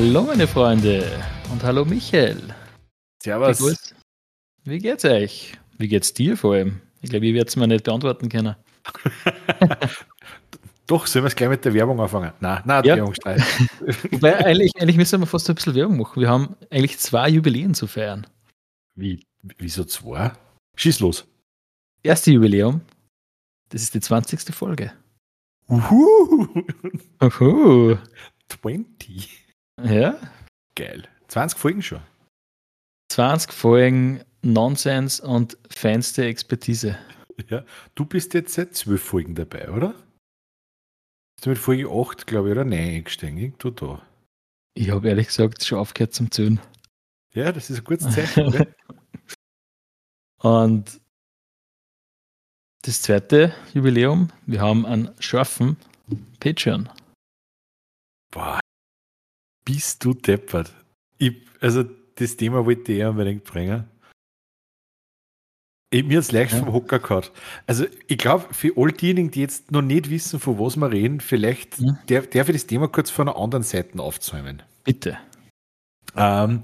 Hallo meine Freunde und hallo Michael. Servus. Wie, Wie geht's euch? Wie geht's dir vor allem? Ich glaube, ich werde es mir nicht beantworten können. Doch, sollen wir es gleich mit der Werbung anfangen? Nein, nein, ja. Werbungsstreit. Wobei, eigentlich, eigentlich müssen wir fast ein bisschen Werbung machen. Wir haben eigentlich zwei Jubiläen zu feiern. Wie? Wieso zwei? Schieß los. Erste Jubiläum, das ist die 20. Folge. Uhu. Uhu. 20. Ja. Geil. 20 Folgen schon. 20 Folgen Nonsens und feinste Expertise. Ja, du bist jetzt seit 12 Folgen dabei, oder? Bist du mit Folge 8, glaube ich, oder 9 eingestiegen? Irgendwo da. Ich habe ehrlich gesagt schon aufgehört zum Zählen. Ja, das ist ein gutes Zeichen. und das zweite Jubiläum, wir haben einen scharfen Patreon. Boah, bist du deppert. Ich, also, das Thema wollte ich unbedingt bringen. Ich, mir jetzt leicht ja. vom Hocker gehabt. Also, ich glaube, für all diejenigen, die jetzt noch nicht wissen, von was wir reden, vielleicht ja. darf, darf ich das Thema kurz von einer anderen Seite aufzäumen. Bitte. Ähm,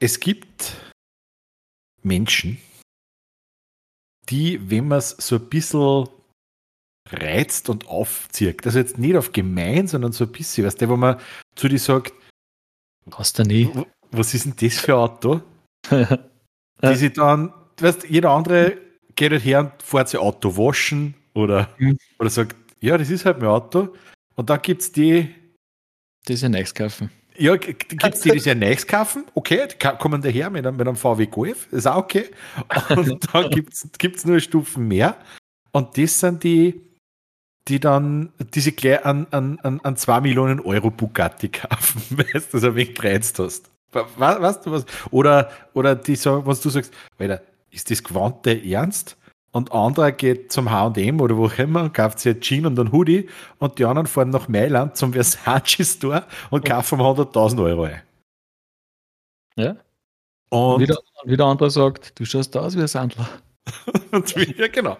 es gibt Menschen, die, wenn man es so ein bisschen reizt und aufzieht, also jetzt nicht auf gemein, sondern so ein bisschen, weißt du, wo man zu dir sagt, Hast du nie. Was ist denn das für ein Auto? die sich dann, weißt jeder andere geht halt her und fährt sein Auto waschen oder, mhm. oder sagt, ja, das ist halt mein Auto. Und dann gibt es die. Die sie nichts kaufen. Ja, gibt es die, die sich nichts kaufen. Okay, die kommen daher mit einem, mit einem VW Golf, ist auch okay. Und dann gibt es nur Stufen mehr. Und das sind die, die dann diese gleich an, an, an, an 2 Millionen Euro Bugatti kaufen, weißt du, dass du ein wenig gereizt hast. Weißt du was? Oder, oder die sagen, was du sagst, Alter, ist das gewandte Ernst? Und anderer geht zum H&M oder wo auch immer, kauft sich ein Jean und ein Hoodie und die anderen fahren nach Mailand zum Versace Store und kaufen 100.000 Euro ein. Ja. Und wieder, wieder andere sagt, du schaust aus wie ein Sandler. ja, genau.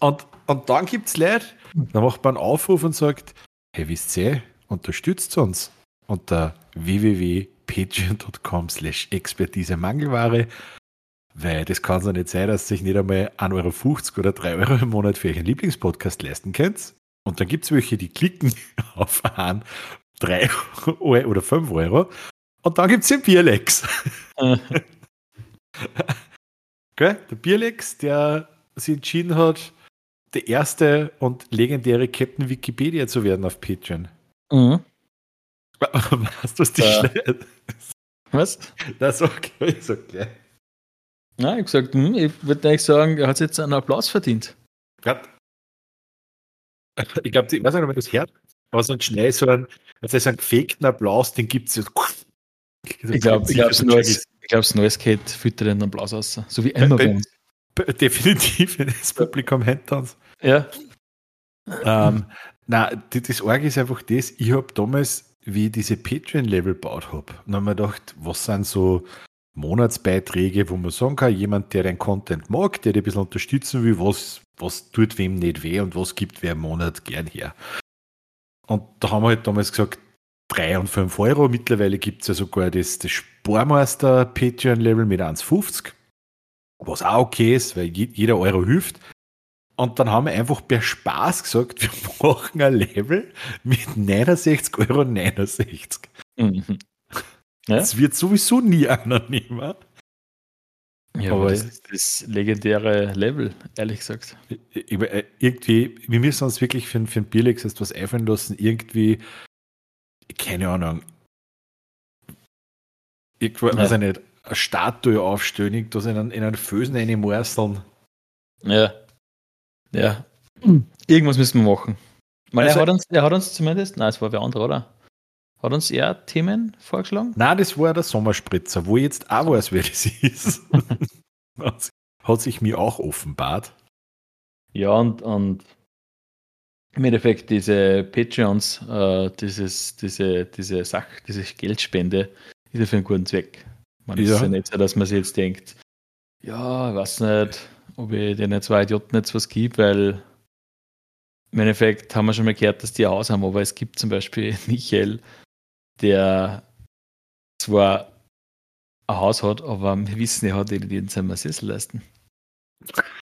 Und, und dann gibt es Leute, da macht man einen Aufruf und sagt, hey, wisst ihr, unterstützt uns unter www.patreon.com slash Expertise Mangelware, weil das kann so nicht sein, dass sich nicht einmal 1,50 Euro oder 3 Euro im Monat für euren Lieblingspodcast leisten könnt. Und dann gibt es welche, die klicken auf einen 3 oder 5 Euro und dann gibt es den Bierlex. Gell? Der Bierlex, der sich entschieden hat, der erste und legendäre Captain Wikipedia zu werden auf Patreon. Mhm. Was, was die ja. Was? Das okay, ist okay. Ja, ich gesagt, hm, ich würde eigentlich sagen, er hat jetzt einen Applaus verdient. Ja. Ich glaube, ich weiß nicht, ob man das hört, aber so ein schnell so ein, also so einen gefakten Applaus, den gibt es ja. Ich glaube, ich glaube, es neues, geht füttert den Applaus aus. So wie immer bei, bei. Definitiv, das Publikum hängt uns. Ja. Ähm, na, das Org ist einfach das, ich habe damals, wie ich diese Patreon-Level gebaut habe, dann habe mir gedacht, was sind so Monatsbeiträge, wo man sagen kann, jemand, der dein Content mag, der dich ein bisschen unterstützen will, was, was tut wem nicht weh und was gibt wer im Monat gern her. Und da haben wir halt damals gesagt, 3 und 5 Euro. Mittlerweile gibt es ja sogar das, das Spormeister Patreon-Level mit 1,50, was auch okay ist, weil jeder Euro hilft. Und dann haben wir einfach per Spaß gesagt, wir machen ein Level mit 69,69 Euro. 69. Mhm. Ja? Das wird sowieso nie einer nehmen. Ja, aber das ist das legendäre Level, ehrlich gesagt. Irgendwie, wir müssen uns wirklich für, für ein Bierlex etwas einfallen lassen. Irgendwie keine Ahnung, ich weiß ja. nicht, eine Statue aufstellen, da in einen, in einen Fösen reinmorseln. Ja. Ja. Irgendwas müssen wir machen. Meine, also, er, hat uns, er hat uns zumindest, nein, es war wer andere, oder? Hat uns eher Themen vorgeschlagen? Nein, das war der Sommerspritzer, wo ich jetzt auch weiß, wer das ist. hat sich mir auch offenbart. Ja, und, und im Endeffekt diese Patreons, äh, dieses, diese, diese Sache, diese Geldspende ist ja für einen guten Zweck. Man ja. ist ja nicht so, dass man sich jetzt denkt, ja, ich weiß nicht, ob ich den zwei Idioten jetzt was gebe, weil im Endeffekt haben wir schon mal gehört, dass die ein Haus haben, aber es gibt zum Beispiel Michael, der zwar ein Haus hat, aber wir wissen, er hat den seinen Sessel leisten.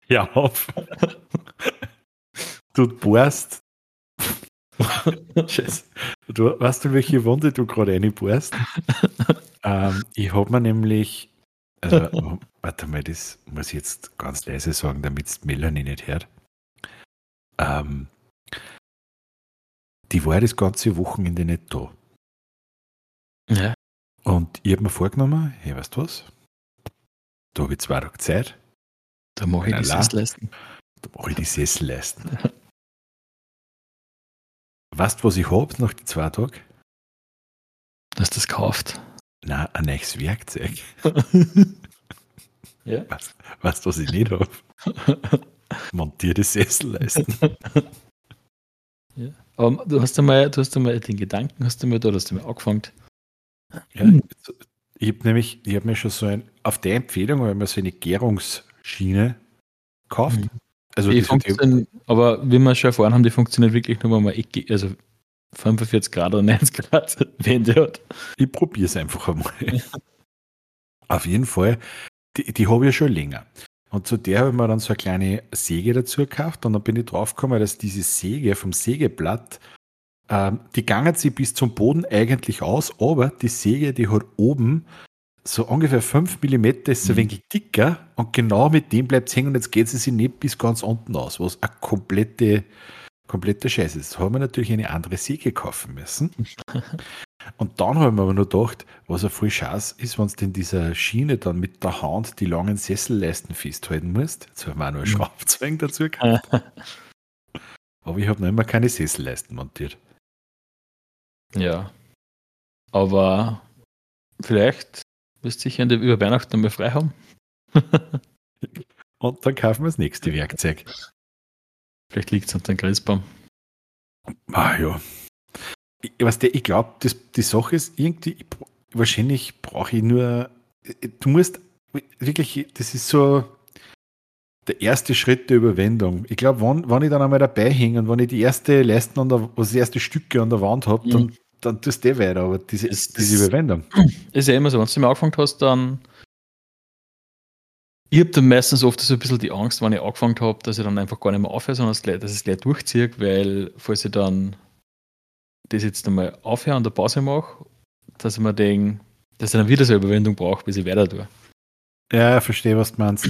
Ja, auf. du bohrst. Scheiße. Du, weißt du, welche Wunde du gerade reinbohrst? ähm, ich habe mir nämlich, also, warte mal, das muss ich jetzt ganz leise sagen, damit Melanie nicht hört. Ähm, die war das ganze Wochenende nicht da. Ja. Und ich habe mir vorgenommen, hey, weißt du was? Da habe ich zwei Tage Zeit. Da mache ich die Sesselleisten. Da mache ich die Sesselleisten. weißt du, was ich habe nach den zwei Tagen? Dass das kauft. Na, ein neues Werkzeug. ja. Weißt du, was ich nicht habe? Montierte Sesselleisten. ja. Aber du hast einmal, du hast einmal den Gedanken, hast du mir da, hast du mir angefangen. Ja, ich habe nämlich, ich habe mir schon so ein, auf der Empfehlung habe ich mir so eine Gärungsschiene gekauft. Mhm. Also die funktionieren, aber wie wir schon erfahren haben, die funktioniert wirklich nur, wenn man also 45 Grad oder 90 Grad Wände hat. Ich probiere es einfach einmal. Auf jeden Fall, die, die habe ich ja schon länger. Und zu der habe ich mir dann so eine kleine Säge dazu gekauft und dann bin ich draufgekommen, dass diese Säge vom Sägeblatt, ähm, die gangen sie bis zum Boden eigentlich aus, aber die Säge, die hat oben so ungefähr 5 mm ist so ein mhm. wenig dicker und genau mit dem bleibt es hängen und jetzt geht sie sich nicht bis ganz unten aus, was eine komplette, komplette Scheiße ist. Da haben wir natürlich eine andere Säge kaufen müssen. Und dann haben wir aber noch gedacht, was ein voll Scheiß ist, wenn du in dieser Schiene dann mit der Hand die langen Sesselleisten festhalten musst. Jetzt haben wir auch noch einen mhm. Schraubzwang dazu gehabt. aber ich habe noch immer keine Sesselleisten montiert. Ja. Aber vielleicht wirst du sicher über Weihnachten einmal frei haben. Und dann kaufen wir das nächste Werkzeug. Vielleicht liegt es unter dem Christbaum. Ah ja, ich, weißt du, ich glaube, die Sache ist irgendwie, ich, wahrscheinlich brauche ich nur, du musst wirklich, das ist so der erste Schritt der Überwindung. Ich glaube, wenn, wenn ich dann einmal dabei hänge und wenn ich die erste Leisten an der, was die erste Stücke an der Wand habe, mhm. dann, dann tust du eh weiter, aber diese, das, diese Überwindung. Ist ja immer so, wenn du mal angefangen hast, dann ich habe dann meistens oft so ein bisschen die Angst, wenn ich angefangen habe, dass ich dann einfach gar nicht mehr aufhöre, sondern dass ich es gleich durchziehe, weil falls ich dann das jetzt einmal aufhören und eine Pause mache, dass ich mir denke, dass ich dann wieder so eine Überwindung brauche, bis ich weiter tue. Ja, ich verstehe, was du meinst.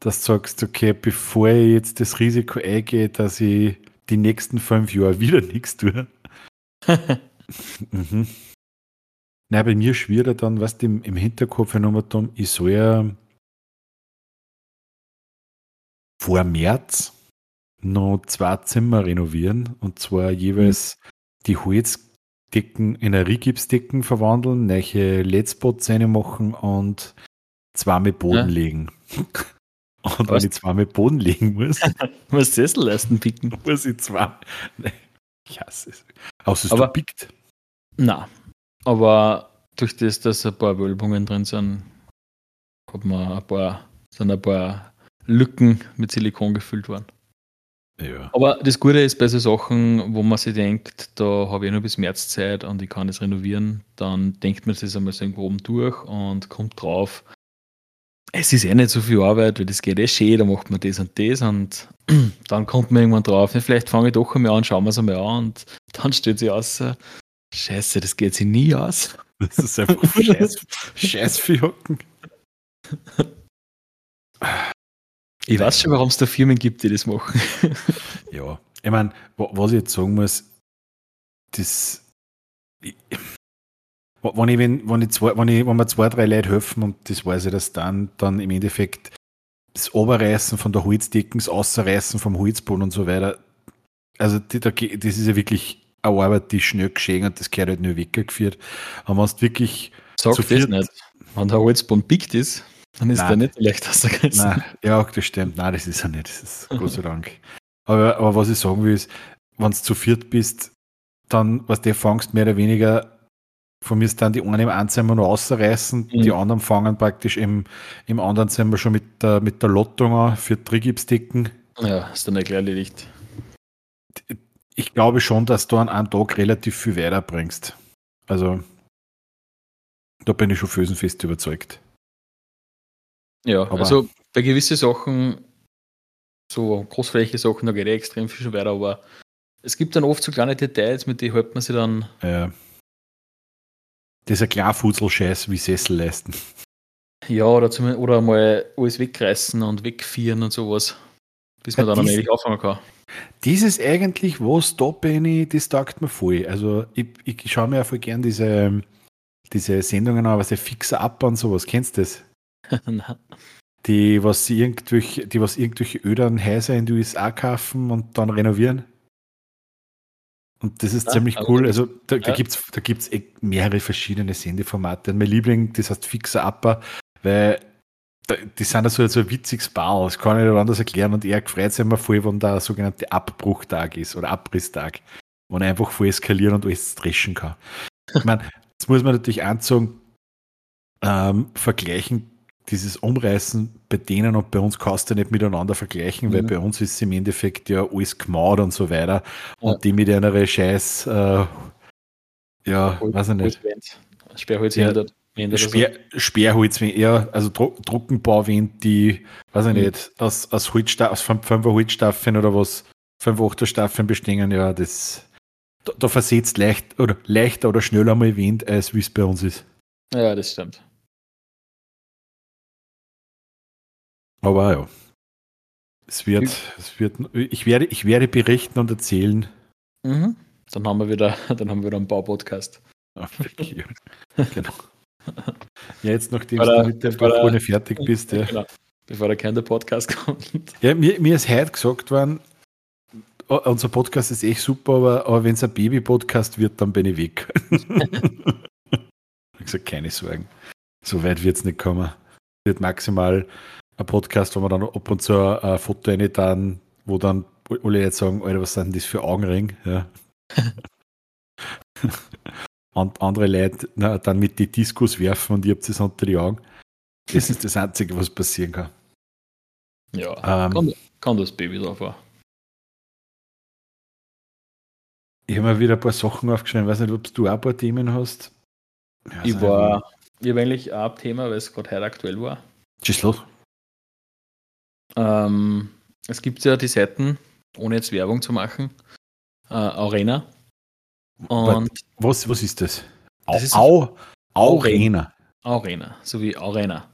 dass du sagst, okay, bevor ich jetzt das Risiko eingehe, dass ich die nächsten fünf Jahre wieder nichts tue. mhm. Na, bei mir schwierig dann, was im, im Hinterkopf nochmal ich soll ja vor März noch zwei Zimmer renovieren und zwar jeweils mhm. die Holzdecken in eine Rigipsdecken verwandeln, neue LED-Spots machen und zwei mit Boden ja. legen. Und Was? wenn ich zwei mit Boden legen muss, muss Sesselleisten picken. Muss ich zwei. Ich hasse es. Außer es aber, pickt. Na, aber durch das, dass ein paar Wölbungen drin sind, hat man ein paar, sind ein paar Lücken mit Silikon gefüllt worden. Ja. Aber das Gute ist bei so Sachen, wo man sich denkt, da habe ich nur bis März Zeit und ich kann es renovieren, dann denkt man sich einmal so irgendwo oben durch und kommt drauf, es ist eh nicht so viel Arbeit, weil das geht eh schön, da macht man das und das und dann kommt man irgendwann drauf, vielleicht fange ich doch einmal an, schauen wir es einmal an und dann steht sie aus, scheiße, das geht sich nie aus. Das ist einfach scheiß, für. Ich weiß schon, warum es da Firmen gibt, die das machen. ja, ich meine, was ich jetzt sagen muss, das. Ich, wenn, ich, wenn, wenn, ich zwei, wenn, ich, wenn mir zwei, drei Leute helfen und das weiß ich, dass dann, dann im Endeffekt das Oberreißen von der Holzdecke, das Außerreißen vom Holzboden und so weiter, also die, das ist ja wirklich eine Arbeit, die schnell geschehen und das gehört halt nur weggeführt. Aber wenn du wirklich. Sag das nicht. Wenn der Holzboden pickt ist, dann ist Nein. der nicht leicht ausgerissen. Nein, ja, das stimmt. Nein, das ist er nicht. Das ist Gott sei Dank. Aber, aber was ich sagen will, ist, wenn du zu viert bist, dann, was du fangst, mehr oder weniger, von mir ist dann die einen im einen Zimmer noch rausreißen, mhm. die anderen fangen praktisch im, im anderen Zimmer schon mit der, mit der Lottung an für Trigipsdecken. Ja, ist dann erledigt. Ich glaube schon, dass du an einem Tag relativ viel weiterbringst. Also, Da bin ich schon felsenfest überzeugt. Ja, aber also bei gewissen Sachen, so großflächige Sachen, da geht eh extrem viel schon weiter, aber es gibt dann oft so kleine Details, mit denen hält man sich dann. Ja. Dieser Klarfutzel-Scheiß wie Sessel leisten. Ja, oder, zum, oder mal alles wegreißen und wegfieren und sowas. Bis man ja, dann allmählich anfangen kann. Dieses eigentlich, was da bin ich, das taugt mir voll. Also ich, ich schaue mir ja voll gern diese, diese Sendungen an, was der Fixer ab und sowas. Kennst du das? die, was irgendwelche, die was irgendwelche ödern Häuser in die USA kaufen und dann renovieren. Und das ist ja, ziemlich cool. Also da, da ja. gibt es da gibt's eh mehrere verschiedene Sendeformate. Mein Liebling, das heißt Fixer Upper, weil die sind so, so ein witziges Bau, das kann ich nicht anders erklären und er freut sich immer voll, wenn der sogenannte Abbruchtag ist oder Abrisstag, wo er einfach voll eskalieren und alles dreschen kann. Ich meine, das muss man natürlich anzogen, ähm, vergleichen, dieses Umreißen bei denen und bei uns kannst du nicht miteinander vergleichen, mhm. weil bei uns ist im Endeffekt ja alles gemacht und so weiter ja. und die mit einer Scheiß, äh, ja, Holz, weiß ich nicht. Sperrholz ja. Speer, Sperrholz, ja, also Dro Druckenbauwind, die, weiß ich mhm. nicht, aus, aus Holzstaff, aus 5er Holzstaffeln oder was, 5 8er Staffeln bestehen, ja, das, da, da versetzt leicht oder leichter oder schneller mal Wind, als wie es bei uns ist. Ja, das stimmt. Aber ja. Es wird, es wird, ich werde, ich werde berichten und erzählen. Mhm. Dann haben wir wieder, dann haben wir wieder einen Baupodcast. genau. Ja, jetzt nachdem du mit der Baukrone fertig bist, ja. Genau. Bevor der keine Podcast kommt. Ja, mir, mir ist heute gesagt worden, unser Podcast ist echt super, aber, aber wenn es ein Baby-Podcast wird, dann bin ich weg. ich habe gesagt, keine Sorgen. So weit wird es nicht kommen. Wird maximal ein Podcast, wo man dann ab und zu ein Foto rein dann, wo dann alle jetzt sagen, Alter, was sind das für Augenring? Ja. und andere Leute na, dann mit die Diskus werfen und ihr habt es unter die Augen. Das ist das Einzige, was passieren kann. Ja, ähm, kann, kann, das Baby drauf war. Ich habe mir wieder ein paar Sachen aufgeschrieben. Ich weiß nicht, ob du auch ein paar Themen hast. Ja, ich war, ich habe eigentlich auch ein Thema, weil es gerade heute aktuell war. Schieß los. Ähm, es gibt ja die Seiten, ohne jetzt Werbung zu machen, äh, Arena. Und was, was ist das? das ist Au, Arena. Arena, so wie Arena.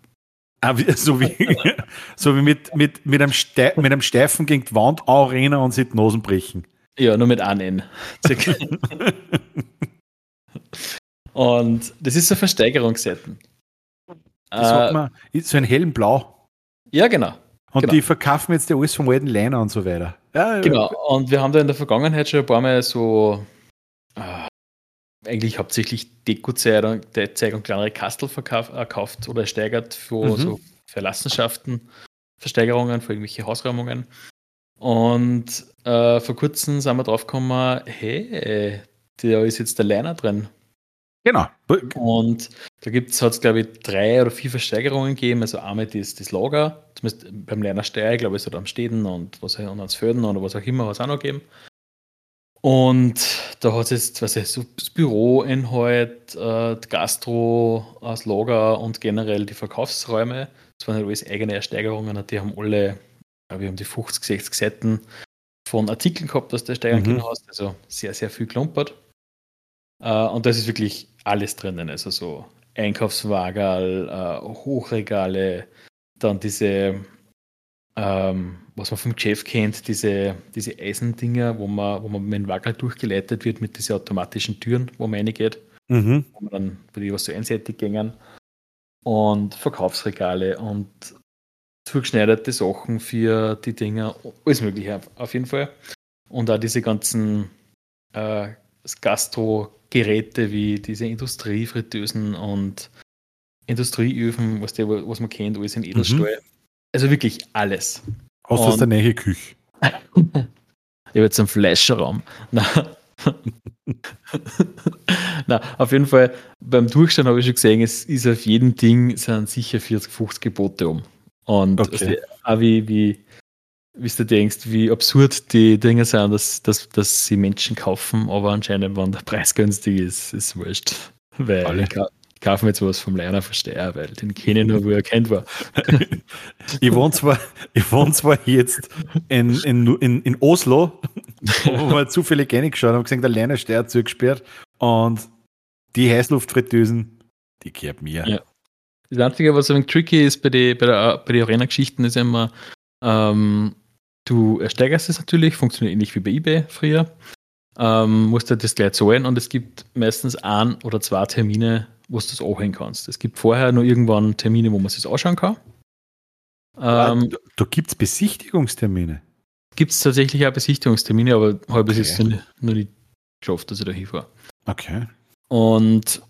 Ah, so wie, so wie mit, mit, mit, einem Ste mit einem Steifen gegen die Wand Arena und sich die Nosen brechen. Ja, nur mit einem und das ist so Versteigerungsseiten. Das äh, man, so ein hellen Blau. Ja, genau. Und genau. die verkaufen jetzt ja alles vom alten Liner und so weiter. Ja, genau, und wir haben da in der Vergangenheit schon ein paar Mal so eigentlich hauptsächlich Dekozeitung und kleinere Kastel verkauft äh, oder ersteigert für mhm. so Verlassenschaften, Versteigerungen, für irgendwelche Hausräumungen. Und äh, vor kurzem sind wir drauf gekommen, hey, da ist jetzt der Liner drin. Genau. Und da gibt es, glaube ich, drei oder vier Versteigerungen gegeben. Also einmal das, das Lager, zumindest beim Lerner Steier, glaube ich, so am Städten und was und ans Föden oder was auch immer, was auch noch gegeben. Und da hat es jetzt, was ich, so das Büroinhalt, äh, Gastro, das Lager und generell die Verkaufsräume. Das waren halt alles eigene Ersteigerungen die haben alle, wir haben die 50, 60 Seiten von Artikeln gehabt, dass du steigern mhm. hast. Also sehr, sehr viel klumpert. Äh, und das ist wirklich alles drinnen. Also so Einkaufswagen, äh, Hochregale, dann diese, ähm, was man vom Chef kennt, diese, diese Eisendinger, wo man, wo man mit dem Wagel durchgeleitet wird mit diesen automatischen Türen, wo man reingeht. Mhm. Wo man dann, wo die was so einseitig gängen. Und Verkaufsregale und zugeschneiderte Sachen für die Dinger, alles Mögliche auf jeden Fall. Und auch diese ganzen äh, Gastro Geräte wie diese Industriefritteusen und Industrieöfen, was, der, was man kennt, alles in Edelstahl. Mhm. Also wirklich alles. Außer aus der Nähe Küche. ich habe jetzt einen Fleischerraum. Na. Auf jeden Fall, beim Durchschauen habe ich schon gesehen, es ist auf jedem Ding sind sicher 40, 50 Gebote um. Und okay. auch wie, wie wie du denkst, wie absurd die Dinge sind, dass, dass, dass sie Menschen kaufen, aber anscheinend, wenn der Preis günstig ist, ist es wurscht. Weil. Ich kaufe mir jetzt was vom Lerner Versteher, weil den kenne ich nur, wo er kennt war. ich wohne zwar, ich wohne zwar jetzt in, in, in, in Oslo, wo wir zufällig reingeschaut haben, gesehen, der Lerner Steuer zugesperrt und die Heißluftfritteusen, die gehört mir. Ja. Das Einzige, was ein tricky ist bei den bei der, bei Arena-Geschichten, ist immer, ähm, du ersteigerst es natürlich, funktioniert ähnlich wie bei eBay früher, ähm, musst du das gleich zahlen und es gibt meistens ein oder zwei Termine, wo du das anhängen kannst. Es gibt vorher nur irgendwann Termine, wo man sich das anschauen kann. Ähm, da, da gibt es Besichtigungstermine. Gibt es tatsächlich auch Besichtigungstermine, aber habe ich es noch nicht geschafft, dass ich da hinfahre. Okay. Und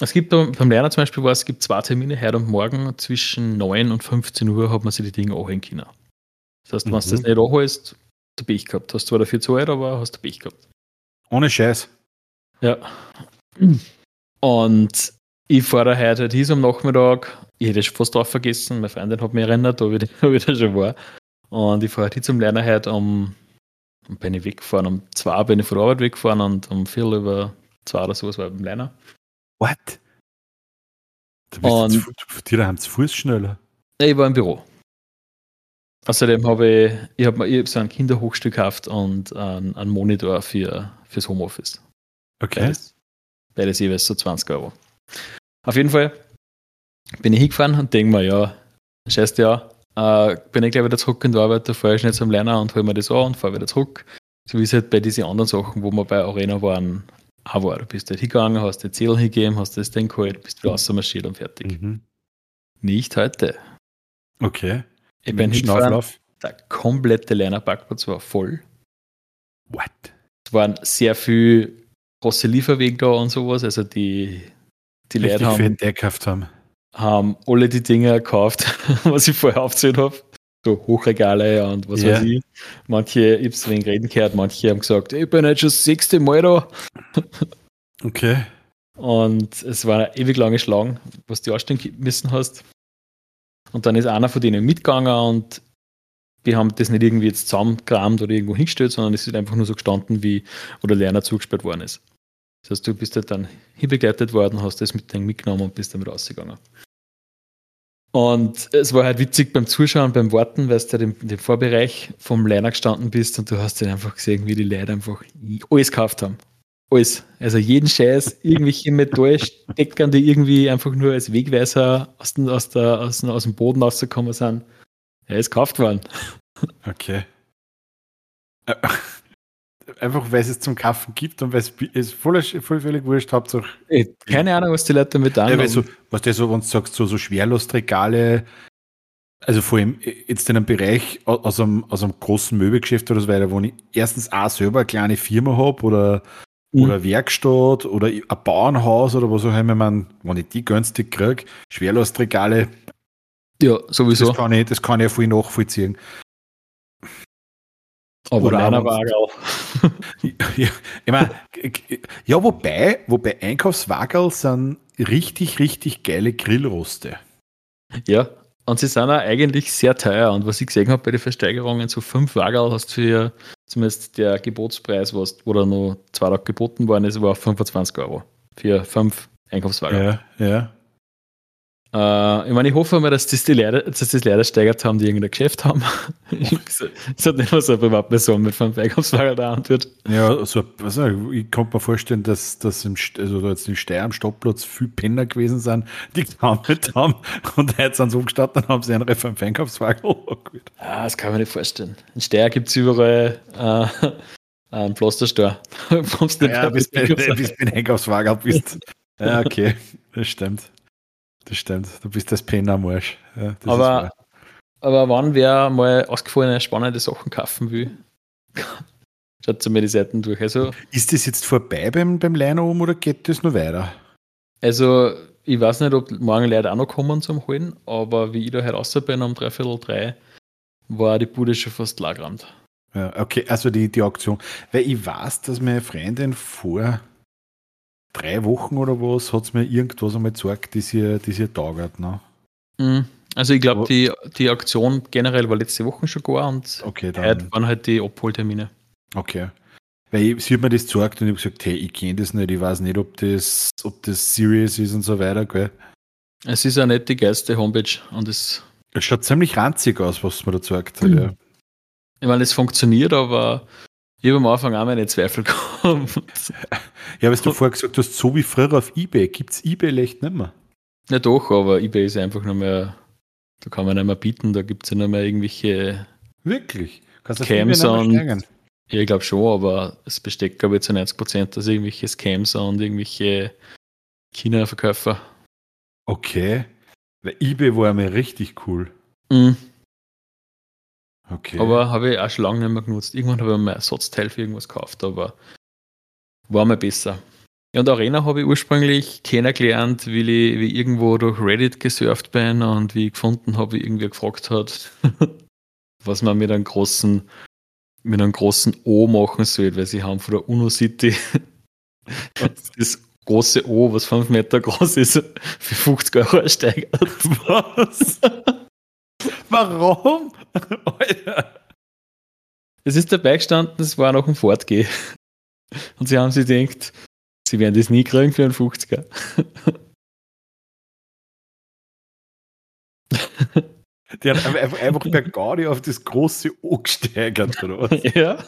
es gibt beim Lerner zum Beispiel, was, es gibt zwei Termine, heute und morgen zwischen 9 und 15 Uhr hat man sich die Dinge anhängen können. Das heißt, wenn mhm. du das nicht anhältst, hast du Pech gehabt. Hast zwar dafür Zeit, aber hast du Pech gehabt. Ohne Scheiß. Ja. Und ich fahre heute halt hin am Nachmittag. Ich hätte schon fast drauf vergessen. Meine Freundin hat mich erinnert, da ich, da ich da schon war. Und ich fahre heute zum Lerner heute um, bin ich weggefahren. Um zwei bin ich von der Arbeit weggefahren und um vier über zwei oder sowas war ich beim Lerner. What? Du bist und, jetzt, die haben zu Fuß schneller. Ich war im Büro. Außerdem habe ich, ich habe mir hab so ein Kinderhochstück gekauft und einen, einen Monitor für, fürs Homeoffice. Okay. Beides, beides jeweils so 20 Euro. Auf jeden Fall bin ich hingefahren und denke mir, ja, scheiß ja, äh, bin ich gleich wieder zurück in die Arbeit, da fahre ich schnell zum Lerner und hole mir das an und fahre wieder zurück. So wie es halt bei diesen anderen Sachen, wo wir bei Arena waren, auch war. Du bist halt hingegangen, hast die Zählen hingegeben, hast das Ding geholt, bist wieder rausmarschiert und fertig. Mhm. Nicht heute. Okay. Ich bin hingefahren, der komplette Lernerparkplatz war voll. What? Es waren sehr viele große Lieferwege da und sowas, also die, die Leute haben, gekauft haben. haben alle die Dinge gekauft, was ich vorher aufgezählt habe. So Hochregale und was yeah. weiß ich. Manche, ich habe es wegen reden gehört, manche haben gesagt, ich bin jetzt schon das sechste Mal da. Okay. Und es war eine ewig lange Schlange, was du anstellen müssen hast. Und dann ist einer von denen mitgegangen und wir haben das nicht irgendwie jetzt zusammengekramt oder irgendwo hingestellt, sondern es ist einfach nur so gestanden, wie der Lerner zugesperrt worden ist. Das heißt, du bist halt dann hinbegleitet worden, hast das mit mitgenommen und bist damit rausgegangen. Und es war halt witzig beim Zuschauen, beim Warten, weil du halt im, im Vorbereich vom Lerner gestanden bist und du hast dann einfach gesehen, wie die Leute einfach alles gekauft haben. Alles. Also jeden Scheiß, irgendwelche Metallsteckern, die irgendwie einfach nur als Wegweiser aus, den, aus, der, aus, aus dem Boden rausgekommen sind. Er ist gekauft worden. Okay. Einfach weil es es zum Kaufen gibt und weil es ist voll, voll völlig wurscht, Hauptsache. Keine Ahnung, was die Leute damit anfangen. Ja, so, was du so, wenn du sagst, so, so Schwerlastregale, also vor allem jetzt in einem Bereich aus einem, aus einem großen Möbelgeschäft oder so weiter, wo ich erstens auch selber eine kleine Firma habe oder mhm. oder Werkstatt oder ein Bauernhaus oder was auch immer, man, wenn ich die günstig kriege, Schwerlastregale. Ja, sowieso. Das kann ich, das kann ich ja voll nachvollziehen. Aber oder einer Wagel. ja, ich mein, ja, wobei, wobei Einkaufswagel sind richtig, richtig geile Grillroste. Ja, und sie sind auch eigentlich sehr teuer. Und was ich gesehen habe bei den Versteigerungen, so fünf Wagel hast du für zumindest der Gebotspreis, was, wo da noch zwei Tage geboten worden ist, war 25 Euro. Für fünf Einkaufswagen. Ja, ja. Äh, ich meine, ich hoffe mal, dass das die Leute, dass das Leute steigert haben, die irgendein Geschäft haben. Es hat nicht nur so eine Privatperson mit fünf Einkaufswagen da wird. Ja, also, also ich kann mir vorstellen, dass, dass im, also jetzt in Steyr am Stoppplatz viel Penner gewesen sind, die gehandelt haben und jetzt sind sie umgestanden und haben sie einen fünf Einkaufswagen angeholt. Ja, das kann man nicht vorstellen. In Steyr gibt es überall äh, einen Pflasterstore. ja, bis du den Einkaufswagen bist. Ja, okay, das stimmt. Das stimmt, du bist das Pen am Arsch. Ja, aber, aber wann wer mal ausgefallene, spannende Sachen kaufen will, schaut zu mir die Seiten durch. Also, ist das jetzt vorbei beim, beim Liner oben oder geht das noch weiter? Also, ich weiß nicht, ob morgen Leute auch noch kommen zum Holen, aber wie ich da heute raus bin um dreiviertel drei, war die Bude schon fast lagernd. Ja, okay, also die, die Auktion. Weil ich weiß, dass meine Freundin vor drei Wochen oder was hat es mir irgendwas einmal gezeigt, das ihr, das ihr taugert. Ne? Mhm. Also ich glaube, die, die Aktion generell war letzte Woche schon gar und okay, dann. heute waren halt die Abholtermine. Okay. Weil sie hat mir das gezeigt und ich habe gesagt, hey, ich kenne das nicht, ich weiß nicht, ob das, ob das serious ist und so weiter, gell? Es ist eine nette geilste Homepage und es. Es schaut ziemlich ranzig aus, was man da gezeigt hat, mhm. ja. Ich meine, es funktioniert, aber ich habe am Anfang auch meine Zweifel gehabt. Ja, aber du vorher gesagt hast, so wie früher auf Ebay, gibt es Ebay echt nicht mehr. Ja doch, aber Ebay ist einfach nur mehr, da kann man nicht mehr bieten, da gibt es ja nicht mehr irgendwelche Wirklich? Kannst du Scams und, ja, ich glaube schon, aber es besteht, glaube ich, zu 90 Prozent aus irgendwelche Scams und irgendwelche China-Verkäufer. Okay. Weil eBay war mir richtig cool. Mhm. Okay. Aber habe ich auch schon lange nicht mehr genutzt. Irgendwann habe ich mir ein Ersatzteil für irgendwas gekauft, aber war mir besser. Ja, und Arena habe ich ursprünglich kennengelernt, wie ich, wie irgendwo durch Reddit gesurft bin und wie ich gefunden habe, wie irgendwer gefragt hat, was man mit einem großen, mit einem großen O machen soll, weil sie haben von der UNO City das große O, was 5 Meter groß ist, für 50 Euro ersteigert. Was? Warum? Es ist dabei gestanden, es war noch ein Fortgehen. Und sie haben sich gedacht, sie werden das nie kriegen für einen 50er. Die hat einfach, einfach per Gaudi auf das große O gesteigert, oder was? Ja.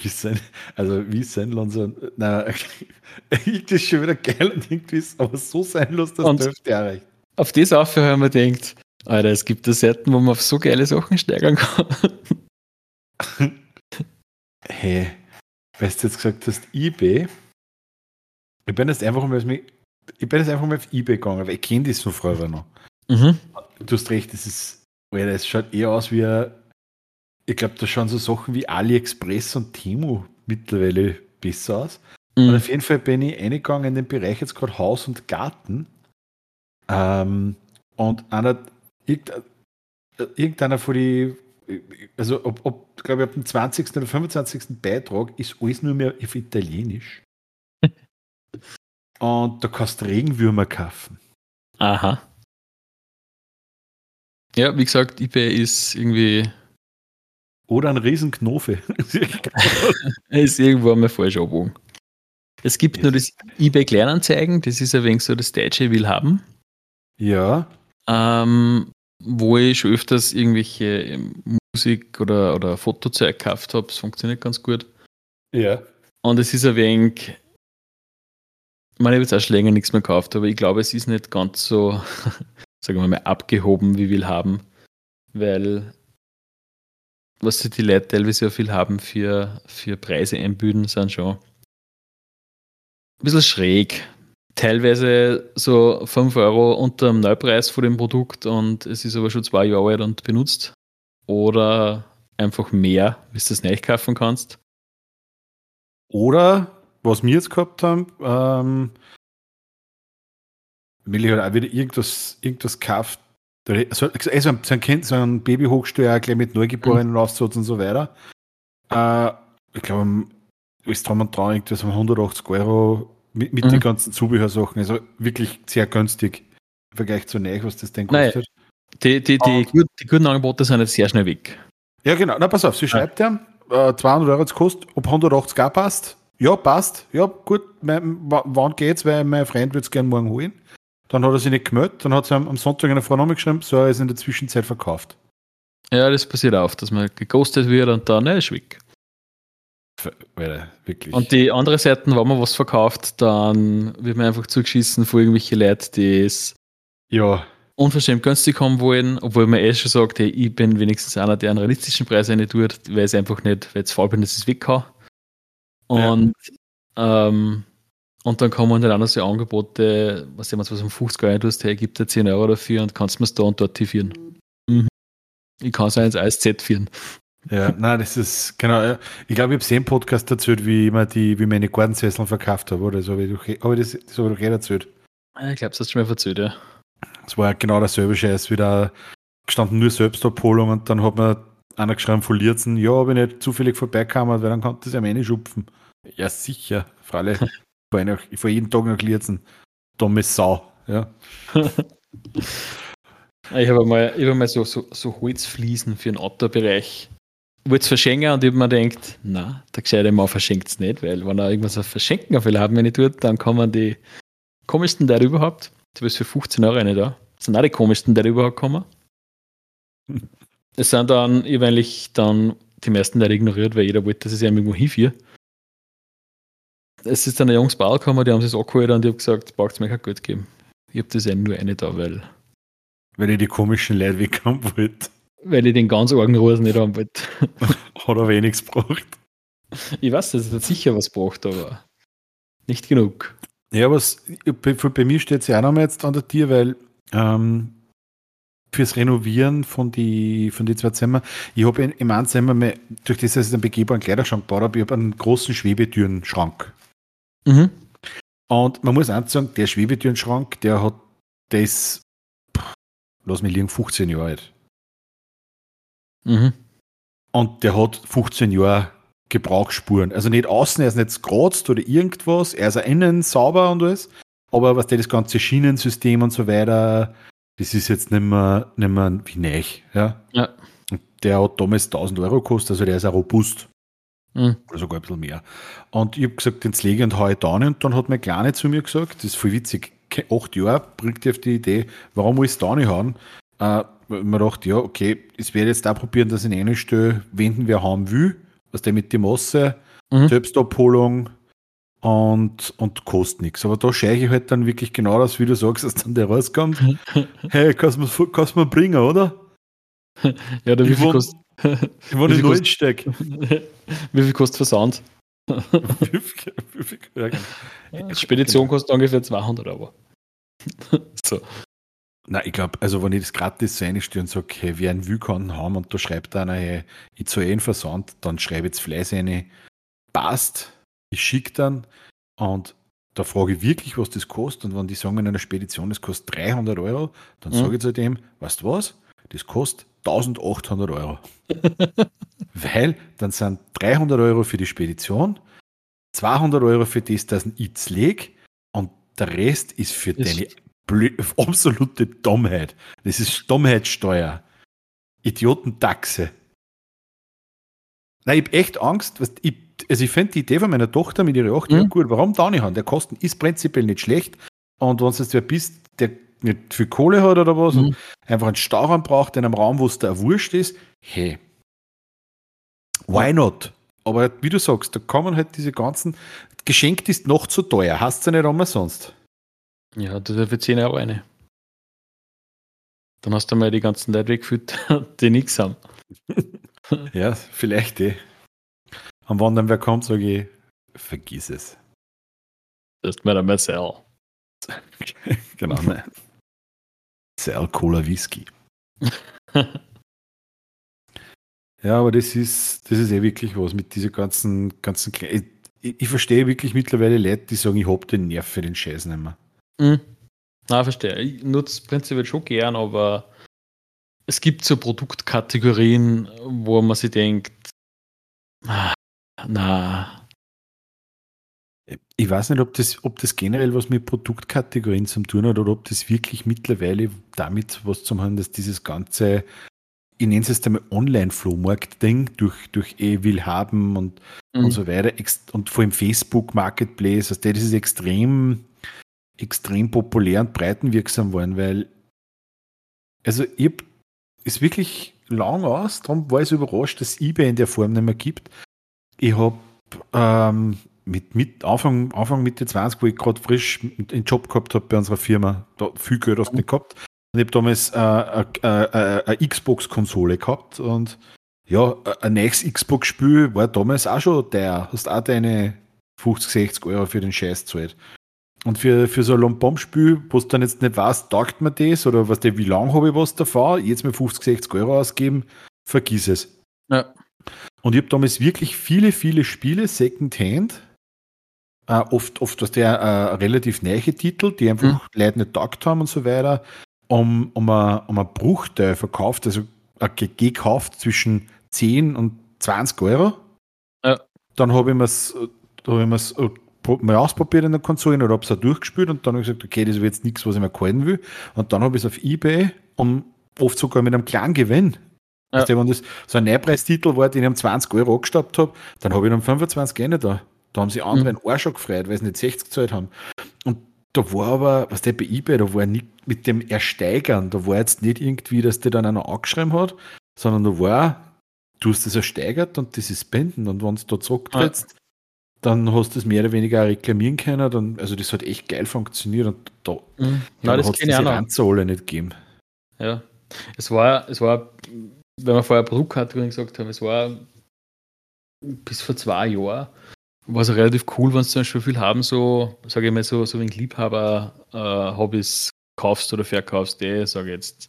Wie sein, also wie sein so, na, irgendwie ist schon wieder geil und irgendwie ist aber so sein los, dass das dürfte erreicht. Auf das aufhören haben wir gedacht, Alter, es gibt da Seiten, wo man auf so geile Sachen steigern kann. hey, weißt du jetzt gesagt hast, eBay? Ich bin jetzt einfach mal, ich bin jetzt einfach mal auf eBay gegangen, weil ich kenne das von früher noch. Mhm. Du hast recht, das ist, Alter, es schaut eher aus wie, ein, ich glaube, da schauen so Sachen wie AliExpress und Temu mittlerweile besser aus. Mhm. Und auf jeden Fall bin ich eingegangen in den Bereich jetzt gerade Haus und Garten. Ähm, und einer, irgendeiner von die, also ob, ob glaube ich, ab dem 20. oder 25. Beitrag ist alles nur mehr auf Italienisch. Und da kannst du Regenwürmer kaufen. Aha. Ja, wie gesagt, eBay ist irgendwie. Oder ein Riesenknofe. er ist irgendwo einmal falsch abgewogen. Es gibt nur das eBay Kleinanzeigen, das ist ein wenig so das Deutsche will haben. Ja. Ähm, wo ich schon öfters irgendwelche Musik oder, oder Fotozeug gekauft habe. Es funktioniert ganz gut. Ja. Und es ist ein wenig. Ich meine, ich habe jetzt auch schon länger nichts mehr gekauft, aber ich glaube, es ist nicht ganz so, sagen wir mal, abgehoben, wie wir haben. Weil was die Leute teilweise so viel haben für, für Preise einbüden, sind schon ein bisschen schräg teilweise so 5 Euro unter dem Neupreis von dem Produkt und es ist aber schon zwei Jahre alt und benutzt. Oder einfach mehr, wie du das nicht kaufen kannst. Oder, was wir jetzt gehabt haben, ähm, will ich halt auch wieder irgendwas, irgendwas kauft. Also, also so ein Kind, so ein Babyhochsteuer gleich mit Neugeborenen mhm. Aufsatz und so weiter. Äh, ich glaube, ist dran und dran, irgendwas um 180 Euro mit, mit mhm. den ganzen Zubehörsachen. Also wirklich sehr günstig im Vergleich zu Neich, was das denn kostet. Nein, die, die, die, die, die guten Angebote sind jetzt sehr schnell weg. Ja, genau. Na, pass auf, sie schreibt ja, äh, 200 Euro jetzt kostet, ob 180 auch passt. Ja, passt. Ja, gut. Mein, wann geht's? Weil mein Freund würde es gerne morgen holen. Dann hat er sich nicht gemeldet. Dann hat sie am Sonntag eine Frau nochmal geschrieben, so, er ist in der Zwischenzeit verkauft. Ja, das passiert auch, dass man geghostet wird und dann, ne, ist weg. Wirklich. Und die andere Seite, wenn man was verkauft, dann wird man einfach zugeschissen von irgendwelchen Leuten, die es ja. unverschämt günstig haben wollen, obwohl man eh schon sagt, hey, ich bin wenigstens einer, der einen realistischen Preis nicht tut, weil es einfach nicht, weil es faul bin, dass ich es weg kann. Und, ja. ähm, und dann kommen dann auch noch so Angebote, was jemand was um 50 Euro tust, hey, gibt dir 10 Euro dafür und kannst mir es da und dort führen. Mhm. Ich kann es auch ins ASZ führen. Ja, nein, das ist, genau, ich glaube, ich habe einen Podcast erzählt, wie ich immer die, wie meine Gordensesseln verkauft habe, oder? So habe ich, hab ich das, das habe ich doch eh erzählt. Ich glaube, das hast du schon mal erzählt, ja. Es war genau derselbe Scheiß, wieder gestanden nur Selbstabholung und dann hat mir einer geschrieben von Lierzen, ja, ob ich nicht zufällig vorbeikommen, weil dann kann das ja meine schupfen. Ja, sicher, Freilich. ich fahre jeden Tag nach Lierzen. Dumme Sau, ja. ich habe mal, hab mal so, so, so Holzfliesen für den Outdoor-Bereich wollte es verschenken und ich habe mir gedacht, na, der gescheite Mann verschenkt es nicht, weil wenn er irgendwas auf Verschenken auf haben, wenn ich tut, dann kommen die komischsten der überhaupt. Du bist für 15 Euro nicht da. Das sind auch die komischsten, die überhaupt kommen. Es sind dann eventually dann die meisten Leute ignoriert, weil jeder wollte, dass ich sie irgendwo hinführe. Es ist dann ein Jungs Ball gekommen, die haben sich das angeholt und ich habe gesagt, braucht es mir kein Geld geben. Ich habe das eben nur eine da, weil. Weil ich die komischen Leute weghaben wollte. Weil ich den ganz argen Rosen nicht haben wollte. Hat aber eh nichts gebraucht. Ich weiß, das hat sicher was gebraucht, aber nicht genug. Ja, was bei, bei mir steht es ja auch noch mal jetzt an der Tür, weil ähm, fürs Renovieren von die, von die zwei Zimmer, ich habe im einen Zimmer, mehr, durch das, dass ich einen begehbaren Kleiderschrank gebaut habe, ich habe einen großen Schwebetürenschrank. Mhm. Und man muss auch sagen, der Schwebetürenschrank, der hat, der ist, lass mich liegen, 15 Jahre alt. Mhm. Und der hat 15 Jahre Gebrauchsspuren. Also nicht außen, er ist nicht gekratzt oder irgendwas, er ist auch innen sauber und alles. Aber was der das ganze Schienensystem und so weiter, das ist jetzt nicht mehr, nicht mehr wie neu. Ja? ja. Der hat damals 1000 Euro gekostet, also der ist auch robust. Mhm. Oder sogar ein bisschen mehr. Und ich habe gesagt, den lege und haue ich down. Und dann hat mein Kleine zu mir gesagt, das ist voll witzig, acht Jahre bringt die auf die Idee, warum muss ich es down hauen? Äh, man dachte, ja, okay, es werde jetzt da probieren, dass ich in eine Stelle wenden, wer haben will, was der mit der Masse, mhm. Selbstabholung und, und kostet nichts. Aber da scheue ich halt dann wirklich genau das, wie du sagst, dass dann der rauskommt. hey, kannst du kannst mir bringen, oder? ja, oder wie viel kostet. Ich wollte in Neuensteig. wie viel kostet Versand? Spedition kostet ungefähr 200 Euro. so. Na, ich glaube, also wenn ich das gratis so einstelle und sage, hey, wer einen Vulkan haben und da schreibt einer, hey, ich zahle eh einen Versand, dann schreibe ich jetzt Fleiß eine, passt, ich schicke dann und da frage ich wirklich, was das kostet und wenn die sagen in einer Spedition, das kostet 300 Euro, dann mhm. sage ich zu dem, weißt du was, das kostet 1800 Euro. Weil dann sind 300 Euro für die Spedition, 200 Euro für das, dass ich es lege und der Rest ist für das deine absolute Dummheit. Das ist Dummheitssteuer. Idiotentaxe. Nein, ich habe echt Angst. Was, ich, also ich finde die Idee von meiner Tochter mit ihren 8 mhm. Gut. Warum da nicht haben? Der Kosten ist prinzipiell nicht schlecht. Und wenn es jetzt wer bist, der nicht viel Kohle hat oder was mhm. und einfach einen Stauraum braucht in einem Raum, wo es da wurscht ist, hey, why not? Aber wie du sagst, da kommen halt diese ganzen, geschenkt ist noch zu teuer, hast du nicht einmal sonst. Ja, das wäre für 10 Euro eine. Dann hast du mal die ganzen Leute weggeführt, die nichts haben. ja, vielleicht eh. Und wenn dann wer kommt, sage ich, vergiss es. Das ist mir dann Marcel. genau, ne. Marcel Cola Whisky. ja, aber das ist, das ist eh wirklich was mit dieser ganzen, ganzen ich, ich, ich verstehe wirklich mittlerweile Leute, die sagen, ich hab den Nerv für den Scheiß nicht mehr. Mhm. Na, verstehe. Ich nutze prinzipiell schon gern, aber es gibt so Produktkategorien, wo man sich denkt, ah, na. Ich weiß nicht, ob das, ob das generell was mit Produktkategorien zu tun hat oder ob das wirklich mittlerweile damit was zu haben, dass dieses ganze, ich nenne es jetzt einmal Online-Flohmarkt-Ding durch, durch eh will haben und, mhm. und so weiter und vor allem Facebook-Marketplace, also das ist extrem extrem populär und breitenwirksam waren, weil also ich hab, ist wirklich lang aus, darum war ich so überrascht, dass eBay in der Form nicht mehr gibt. Ich habe ähm, mit, mit Anfang, Anfang Mitte 20, wo ich gerade frisch einen Job gehabt habe bei unserer Firma, da viel Geld hast du nicht gehabt. Und ich habe damals äh, äh, äh, eine Xbox-Konsole gehabt und ja, ein nächstes Xbox-Spiel war damals auch schon der. Hast auch deine 50, 60 Euro für den Scheiß gezahlt. Und für, für so ein Lompom-Spiel, wo du dann jetzt nicht weißt, taugt mir das oder was der, wie lange habe ich was davon, jetzt mit 50, 60 Euro ausgeben, vergiss es. Ja. Und ich habe damals wirklich viele, viele Spiele Secondhand, äh, oft, oft was der äh, relativ neue Titel, die einfach mhm. Leute nicht taugt haben und so weiter, um, um, ein, um Bruchteil verkauft, also äh, gekauft zwischen 10 und 20 Euro. Ja. Dann habe ich mir es hab mal ausprobiert in der Konsole oder habe es auch durchgespielt und dann habe ich gesagt, okay, das ist jetzt nichts, was ich mir gehalten will. Und dann habe ich es auf Ebay und oft sogar mit einem kleinen Gewinn Ja. Weißt du, wenn das so ein Neupreistitel war, den ich um 20 Euro angestaubt habe, dann habe ich dann 25 Gene da. Da haben sie andere mhm. einen schon gefreut, weil sie nicht 60 gezahlt haben. Und da war aber, was der bei eBay, da war nicht mit dem Ersteigern, da war jetzt nicht irgendwie, dass der dann einer angeschrieben hat, sondern da war, du hast das ersteigert und das ist Spenden und wenn es da zurücktrittst, ja. Dann hast du es mehr oder weniger reklamieren können. Dann, also das hat echt geil funktioniert und da mhm. ja, hat es diese Ranzahle nicht gegeben. Ja, es war, es war, wenn wir vorher Produktkategorien gesagt haben, es war bis vor zwei Jahren war es relativ cool, wenn du zum Beispiel viel haben, so, sage ich mal, so, so wie ein Liebhaber-Hobbys äh, kaufst oder verkaufst, eh, sage jetzt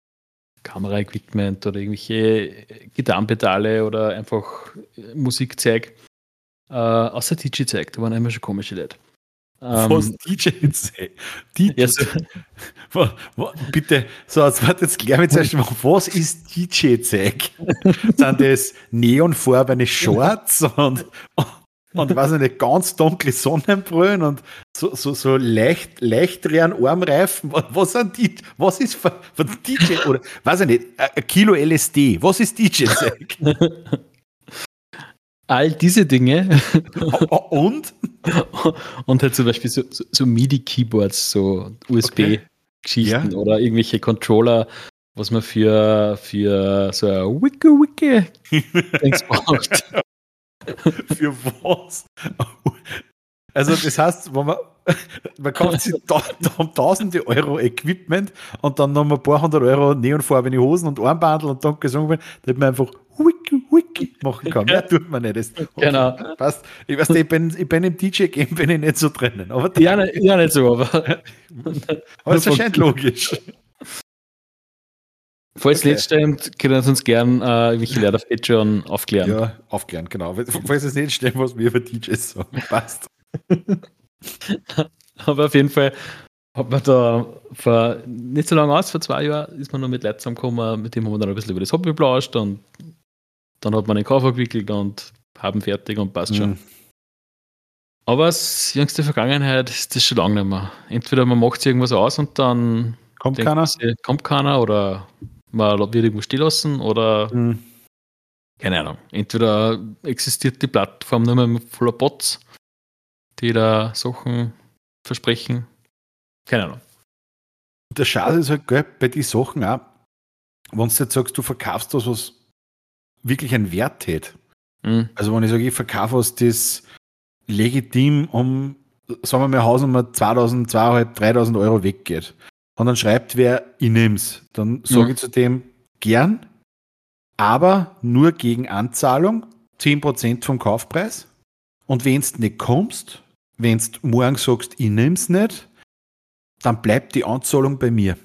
Kamera-Equipment oder irgendwelche Gitarrenpedale oder einfach Musikzeug. Äh, außer DJ-Zeug, da waren immer schon komische Leute. Ähm, Was? DJ ja, so. Bitte, so, jetzt warte jetzt klären wir zuerst mal, was ist DJ-Zeug? Sind das neonfarbene Shorts und, und weiß ich nicht, ganz dunkle Sonnenbrillen und so, so, so leicht, leichteren Armreifen. Was sind die, was ist von, DJ oder weiß ich nicht, ein Kilo LSD, was ist DJ? All diese Dinge. und? Und halt zum Beispiel so, so, so MIDI-Keyboards, so USB-Geschichten okay. oder irgendwelche Controller, was man für, für so ein Wicke-Wicke braucht. Für was? Also das heißt, wenn man, man kauft sich da, da um tausende Euro Equipment und dann noch ein paar hundert Euro neonfarbene Hosen und Armbandel und dann gesungen werden, damit man einfach wiki machen kann. Mehr tut man nicht. Das, genau. Passt. Ich weiß nicht, ich bin, ich bin im DJ-Game bin ich nicht so drinnen. Aber ja, nicht, ja, nicht so, aber. aber es erscheint logisch. Falls okay. nicht stimmt, können Sie uns gern äh, Leute auf Patreon aufklären. Ja, aufklären, genau. Falls es nicht stimmt, was wir über DJs sagen. Passt. Aber auf jeden Fall hat man da vor nicht so lange aus, vor zwei Jahren, ist man noch mit Leuten zusammengekommen, mit dem haben wir dann ein bisschen über das Hobby belauscht und dann hat man den Kauf gewickelt und haben fertig und passt mhm. schon. Aber als jüngste Vergangenheit ist das schon lange nicht mehr. Entweder man macht sich irgendwas aus und dann kommt keiner. Sie, kommt keiner oder man wird irgendwo stehen oder mhm. keine Ahnung. Entweder existiert die Plattform nur mehr voller Bots, die da Sachen versprechen. Keine Ahnung. Der Schade ist halt gell, bei den Sachen auch, wenn du jetzt sagst, du verkaufst was, was wirklich einen Wert hat. Mhm. Also wenn ich sage, ich verkaufe was, das legitim um, sagen wir mal, Hausnummer 2000, 2.500, 3000 Euro weggeht und dann schreibt wer, ich nehm's. Dann sage mhm. ich zu dem, gern, aber nur gegen Anzahlung, 10% vom Kaufpreis. Und wenn du nicht kommst, wenn du morgen sagst, ich nehm's nicht, dann bleibt die Anzahlung bei mir.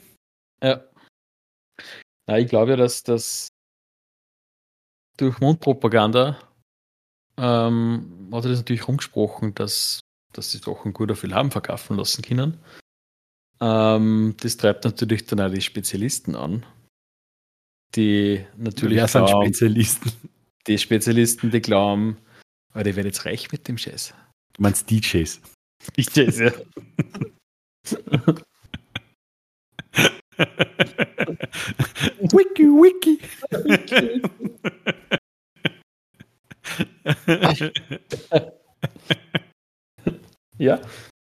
Ja. Na, ich glaube ja, dass das durch Mundpropaganda ähm, hat er das natürlich rumgesprochen, dass, dass die Sachen gut auf viel haben verkaufen lassen können. Ähm, das treibt natürlich dann auch die Spezialisten an. Die natürlich. Wer sind glauben, Spezialisten? Die Spezialisten, die glauben, oh, die werden jetzt reich mit dem Scheiß. Du meinst DJs? DJs, ja. wiki, wiki. ja,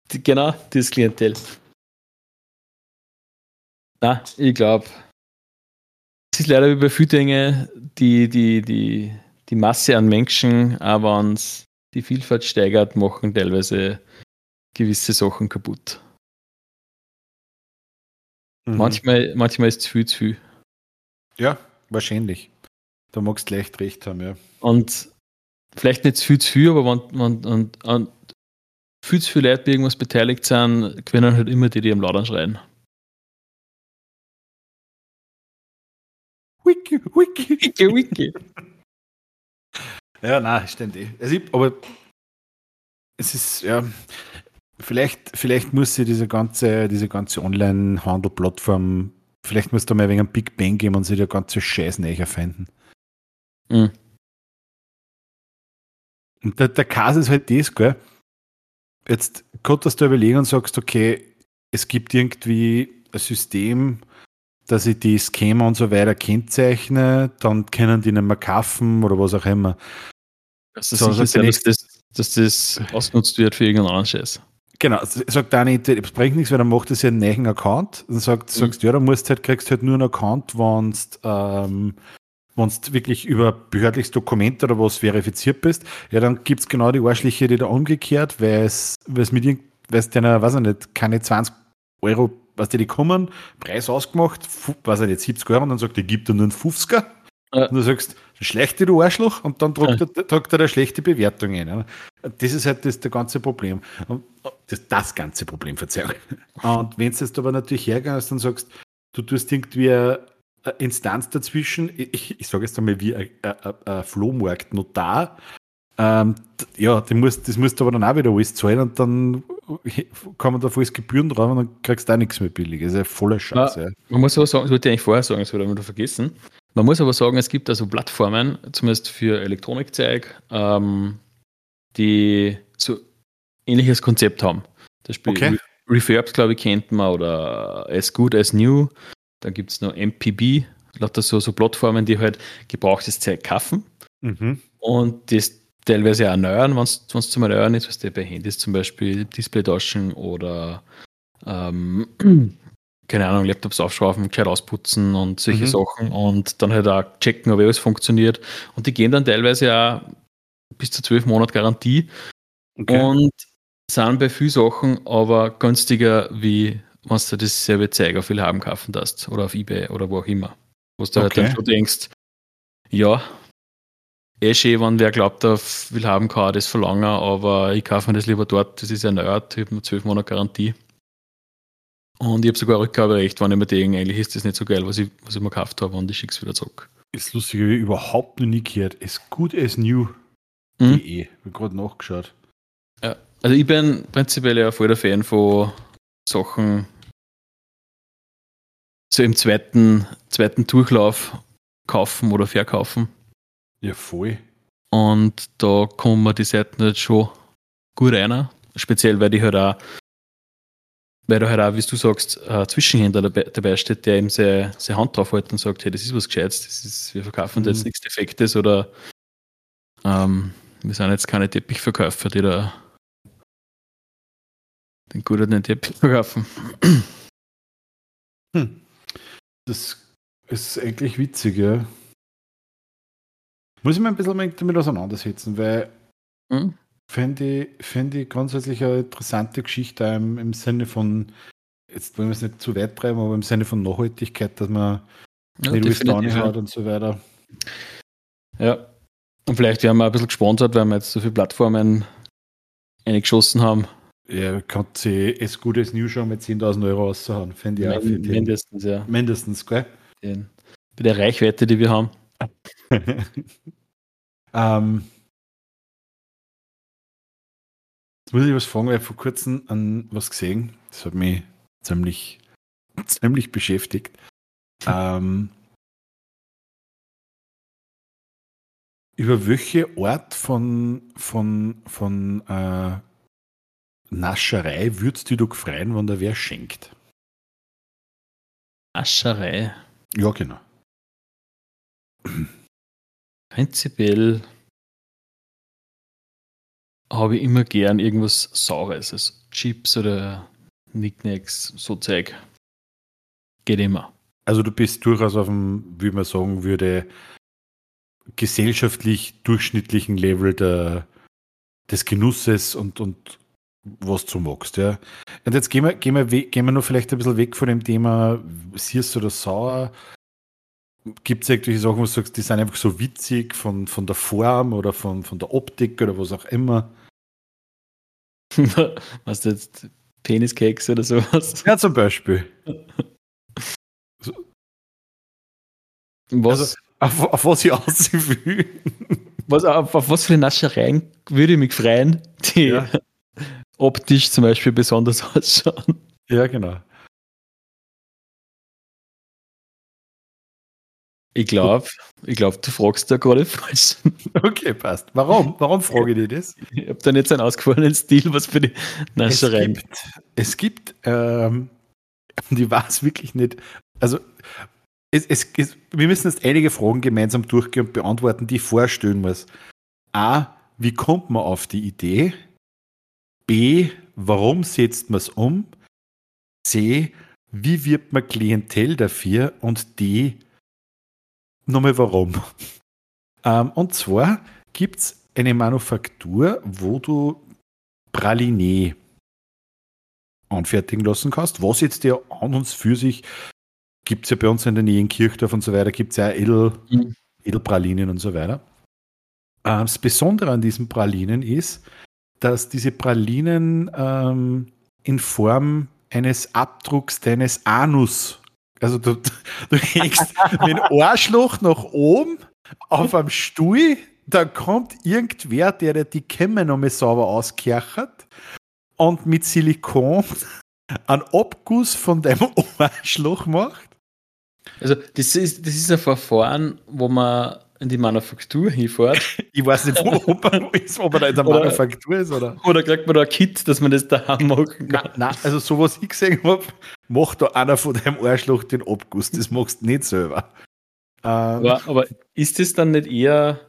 genau, das Klientel. Na, ich glaube, es ist leider wie bei vielen Dingen die, die, die, die Masse an Menschen, aber wenn es die Vielfalt steigert, machen teilweise gewisse Sachen kaputt. Mhm. Manchmal, manchmal ist es viel zu viel. Ja, wahrscheinlich. Da magst du leicht recht haben, ja. Und vielleicht nicht viel zu viel, aber wenn, wenn, wenn, wenn viel zu viele Leute bei irgendwas beteiligt sind, gewinnen halt immer die, die am Laden schreien. Wiki, Wiki. Wiki, Wiki. ja, nein, ständig. Also ich, aber es ist, ja, vielleicht, vielleicht muss sie diese ganze, diese ganze Online-Handel-Plattform, vielleicht muss da mal ein wenig ein Big Bang geben und sie der ganze Scheiß näher finden. Mhm. Und der, der Kasus ist halt das, gell? Jetzt konntest du überlegen und sagst, okay, es gibt irgendwie ein System, dass ich die Schema und so weiter kennzeichne, dann können die nicht mehr kaufen oder was auch immer. Das ist so, sicher dass, das, dass das ausgenutzt wird für irgendeinen anderen Scheiß. Genau, sagt auch nicht, es bringt nichts, weil dann macht das ja einen neuen Account. Dann sagt, mhm. sagst du, ja, dann musst halt, kriegst halt nur einen Account, wenn ähm, wenn du wirklich über behördliches Dokument oder was verifiziert bist, ja, dann gibt es genau die Arschliche, die da umgekehrt, weil es mit weil es deiner, weiß ich nicht, keine 20 Euro, was die, die kommen, Preis ausgemacht, weiß ich nicht, 70 Euro, und dann sagt er, gibt er nur einen 50er. Ja. Und du sagst, schlechte du Arschloch, und dann druckt, ja. er, druckt er eine schlechte Bewertung ein. Das ist halt das, das ganze Problem. Und das, das ganze Problem, Verzeihung. Und wenn du jetzt aber natürlich hergehst und sagst, du tust irgendwie eine Instanz dazwischen, ich, ich sage jetzt einmal wie ein, ein, ein Flohmarkt-Notar, ähm, ja, das musst, das musst du aber dann auch wieder alles zahlen und dann kann man da volles Gebühren drauf und dann kriegst du auch nichts mehr billig. Das ist ja voller Scheiße. Ja, man muss aber sagen, das wollte ich eigentlich vorher sagen, das habe ich vergessen. Man muss aber sagen, es gibt also Plattformen, zumindest für Elektronikzeug, ähm, die so ähnliches Konzept haben. Das Spiel okay. Refurbs, glaube ich, kennt man oder As Good As New. Dann gibt es noch MPB, lauter so, so Plattformen, die halt gebrauchtes Zeug kaufen mhm. und das teilweise erneuern, wenn es zum Erneuern ist, was der bei Handys zum Beispiel Display tauschen oder ähm, keine Ahnung, Laptops aufschrauben, gescheit ausputzen und solche mhm. Sachen und dann halt auch checken, ob alles funktioniert. Und die gehen dann teilweise auch bis zu zwölf Monate Garantie okay. und sind bei vielen Sachen aber günstiger, wie wenn du dasselbe Zeug auf Willhaben kaufen darfst oder auf Ebay oder wo auch immer. Wo du okay. halt dann schon denkst, ja, eh schön, wenn wer glaubt, auf Willhaben kann das verlangen, aber ich kaufe mir das lieber dort, das ist erneuert, ich habe nur zwölf Monate Garantie. Und ich habe sogar Rückgaberecht, wenn ich mir denke, eigentlich ist das nicht so geil, was ich, was ich mir gekauft habe und ich schicke es wieder zurück. Ist lustig, wie überhaupt noch nie gehört. As good as new. Mhm. Ich habe gerade nachgeschaut. Ja, also ich bin prinzipiell ja voll der Fan von Sachen so im zweiten, zweiten Durchlauf kaufen oder verkaufen. Ja, voll. Und da kommen wir die Seiten halt schon gut rein. Speziell, weil die halt auch, weil da halt auch, wie du sagst, ein Zwischenhändler dabei, dabei steht, der eben seine, seine Hand drauf hält und sagt, hey, das ist was Gescheites, das ist, wir verkaufen mhm. jetzt nichts Defektes oder ähm, wir sind jetzt keine Teppichverkäufer, die da den guten Teppich verkaufen. Hm. Das ist eigentlich witzig, ja. Muss ich mir ein bisschen damit auseinandersetzen, weil mhm. Fände ich, fänd ich grundsätzlich eine interessante Geschichte im, im Sinne von, jetzt wollen wir es nicht zu weit treiben, aber im Sinne von Nachhaltigkeit, dass man ja, nicht alles down hat und so weiter. Ja. Und vielleicht werden wir ein bisschen gesponsert, weil wir jetzt so viele Plattformen eingeschossen haben. Ja, kann sie es gutes News schon mit 10.000 Euro raushauen, fände ich Mind, auch. Für den, mindestens, ja. Mindestens, gell? Den, bei der Reichweite, die wir haben. ähm, jetzt muss ich was fragen, weil ich vor kurzem an was gesehen. Das hat mich ziemlich, ziemlich beschäftigt. ähm, über welche Art von, von, von äh, Nascherei würdest du dich freuen, wenn der wer schenkt? Nascherei? Ja, genau. Prinzipiell habe ich immer gern irgendwas Saures, also Chips oder Nicknacks, so Zeug. Geht immer. Also du bist durchaus auf dem, wie man sagen würde, gesellschaftlich durchschnittlichen Level der, des Genusses und, und was du magst, ja. Und jetzt gehen wir, gehen wir, gehen wir noch vielleicht ein bisschen weg von dem Thema Süß oder Sauer. Gibt es irgendwelche Sachen, wo du sagst, die sind einfach so witzig von, von der Form oder von, von der Optik oder was auch immer? Was jetzt Peniskeks oder sowas? Ja, zum Beispiel. Was? Also, auf, auf, was ich aussehen will. Was, auf, auf, was für Naschereien würde ich mich freuen, die ja. optisch zum Beispiel besonders ausschauen? Ja, genau. Ich glaube, ich glaub, du fragst da gerade falsch. Okay, passt. Warum? Warum frage ich dir das? Ich habe da jetzt einen ausgefallenen Stil, was für die Naschereien. Es gibt, es gibt ähm, und ich weiß wirklich nicht, Also, es, es, es, wir müssen jetzt einige Fragen gemeinsam durchgehen und beantworten, die ich vorstellen muss. A, wie kommt man auf die Idee? B, warum setzt man es um? C, wie wird man Klientel dafür? Und D, nochmal warum? Ähm, und zwar gibt es eine Manufaktur, wo du Praline anfertigen lassen kannst, was jetzt ja an uns für sich gibt es ja bei uns in der Nähe in Kirchdorf und so weiter, gibt es ja Edel, mhm. Edelpralinen und so weiter. Ähm, das Besondere an diesen Pralinen ist, dass diese Pralinen ähm, in Form eines Abdrucks deines Anus, also du, du hängst mit dem Arschloch nach oben auf einem Stuhl, dann kommt irgendwer, der dir die Kämme nochmal sauber auskerchert und mit Silikon einen Abguss von deinem Arschloch macht. Also das ist, das ist ein Verfahren, wo man in die Manufaktur hinfährt. ich weiß nicht, wo, ob, er ist, ob er da in der oder, Manufaktur ist. Oder? oder kriegt man da ein Kit, dass man das daheim machen kann? Nein, nein also so was ich gesehen habe, macht da einer von deinem Arschloch den Abguss. Das machst du nicht selber. Ähm, aber, aber ist das dann nicht eher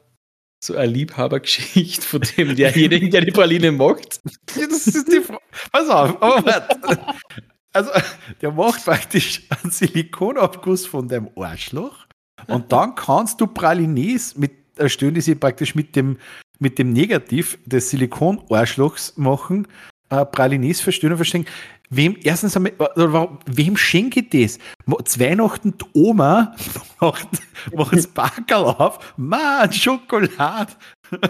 so eine Liebhabergeschichte von dem derjenigen, der die Praline macht? das ist die Frage. Pass auf, aber warte. Also, der macht praktisch einen Silikonabguss von deinem Arschloch und dann kannst du Pralines mit erstellen, die sie praktisch mit dem, mit dem Negativ des Silikon-Arschlochs machen, äh, Pralines verstehen und verstehen. Wem, erstens einmal, wem schenke ich das? Weihnachten die Oma macht, macht das Backerl auf. Mann, Schokolade.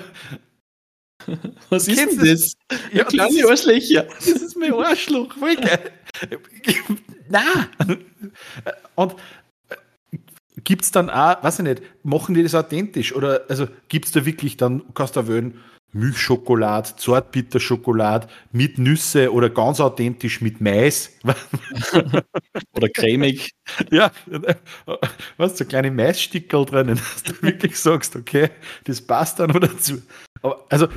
Was ist denn das? Ja, kleine das Arschlöcher. Das ist mein Arschloch. Voll geil. Nein. Und äh, gibt es dann auch, weiß ich nicht, machen die das authentisch? Oder also gibt es da wirklich dann, kannst du wählen, Milchschokolade, Zartbitterschokolade mit Nüsse oder ganz authentisch mit Mais. oder cremig. Ja, was so kleine Maisstickel drinnen, dass du wirklich sagst, okay, das passt dann noch dazu. Aber also,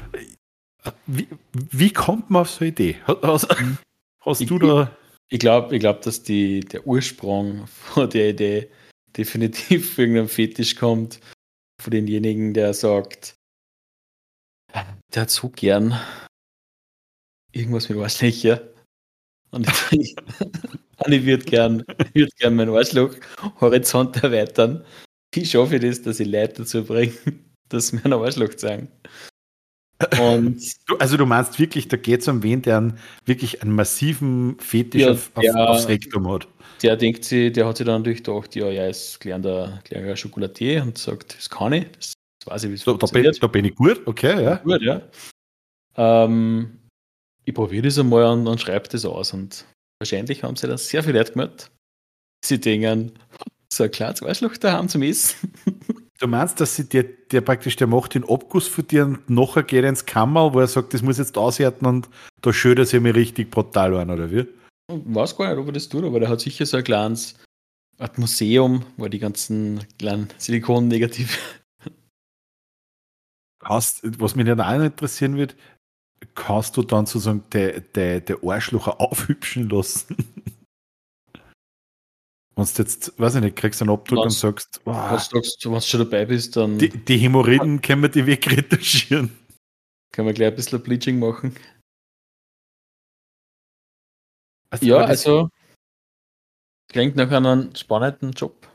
wie, wie kommt man auf so eine Idee? Hast, hast ich, du da. Ich glaube, ich glaub, dass die, der Ursprung von der Idee definitiv für irgendeinen Fetisch kommt. Von denjenigen, der sagt, der hat so gern irgendwas mit Arschlöcher. Und ich, würde gern, würd gern meinen Arschloch-Horizont erweitern. Wie schaffe ich das, dass ich Leute dazu bringe, dass mir ein Arschloch zeigen? Und also du meinst wirklich, da geht es um wen, der einen, wirklich einen massiven Fetisch ja, auf, der, aufs Rektum hat. Der denkt sich, der hat sich dann durchdacht, ja, er ist gelernter, gelernter Schokoladier und sagt, das kann ich, das weiß ich, wie es so, funktioniert. Da bin, da bin, ich gut, okay, ja. Gut, ja. Ähm, ich probiere das einmal und, und schreibe das aus und wahrscheinlich haben sie da sehr viele Leute gemeldet. Sie denken, so ein kleines Arschloch daheim zum Essen. Du meinst, dass sie der, der praktisch, der macht den Abguss für dir und nachher geht er ins Kammer, wo er sagt, das muss jetzt aushärten und da schön, dass er mir richtig brutal an, oder wie? Ich weiß gar nicht, ob er das tut, aber der hat sicher so ein kleines Art Museum, wo die ganzen kleinen Silikon-Negative. Was mich dann auch interessieren wird, kannst du dann sozusagen der, der Arschlocher aufhübschen lassen? Wenn du jetzt, weiß ich nicht, kriegst einen Abdruck und sagst, wow, was sagst, wenn du schon dabei bist, dann. Die, die Hämorrhoiden können wir die wegretuschieren. Können wir gleich ein bisschen Bleaching machen. Also, ja, also klingt nach einem spannenden Job.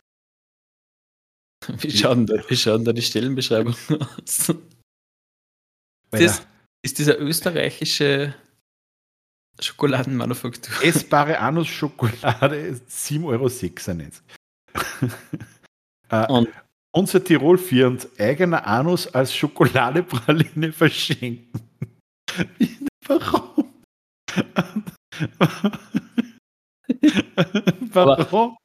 Wie schauen da, wie schauen da die Stellenbeschreibungen aus? Das ist dieser österreichische Schokoladenmanufaktur. Essbare Anus-Schokolade 7,96 Euro. äh, unser Tirol firmt eigener Anus als Schokoladepraline verschenken. Warum? Warum?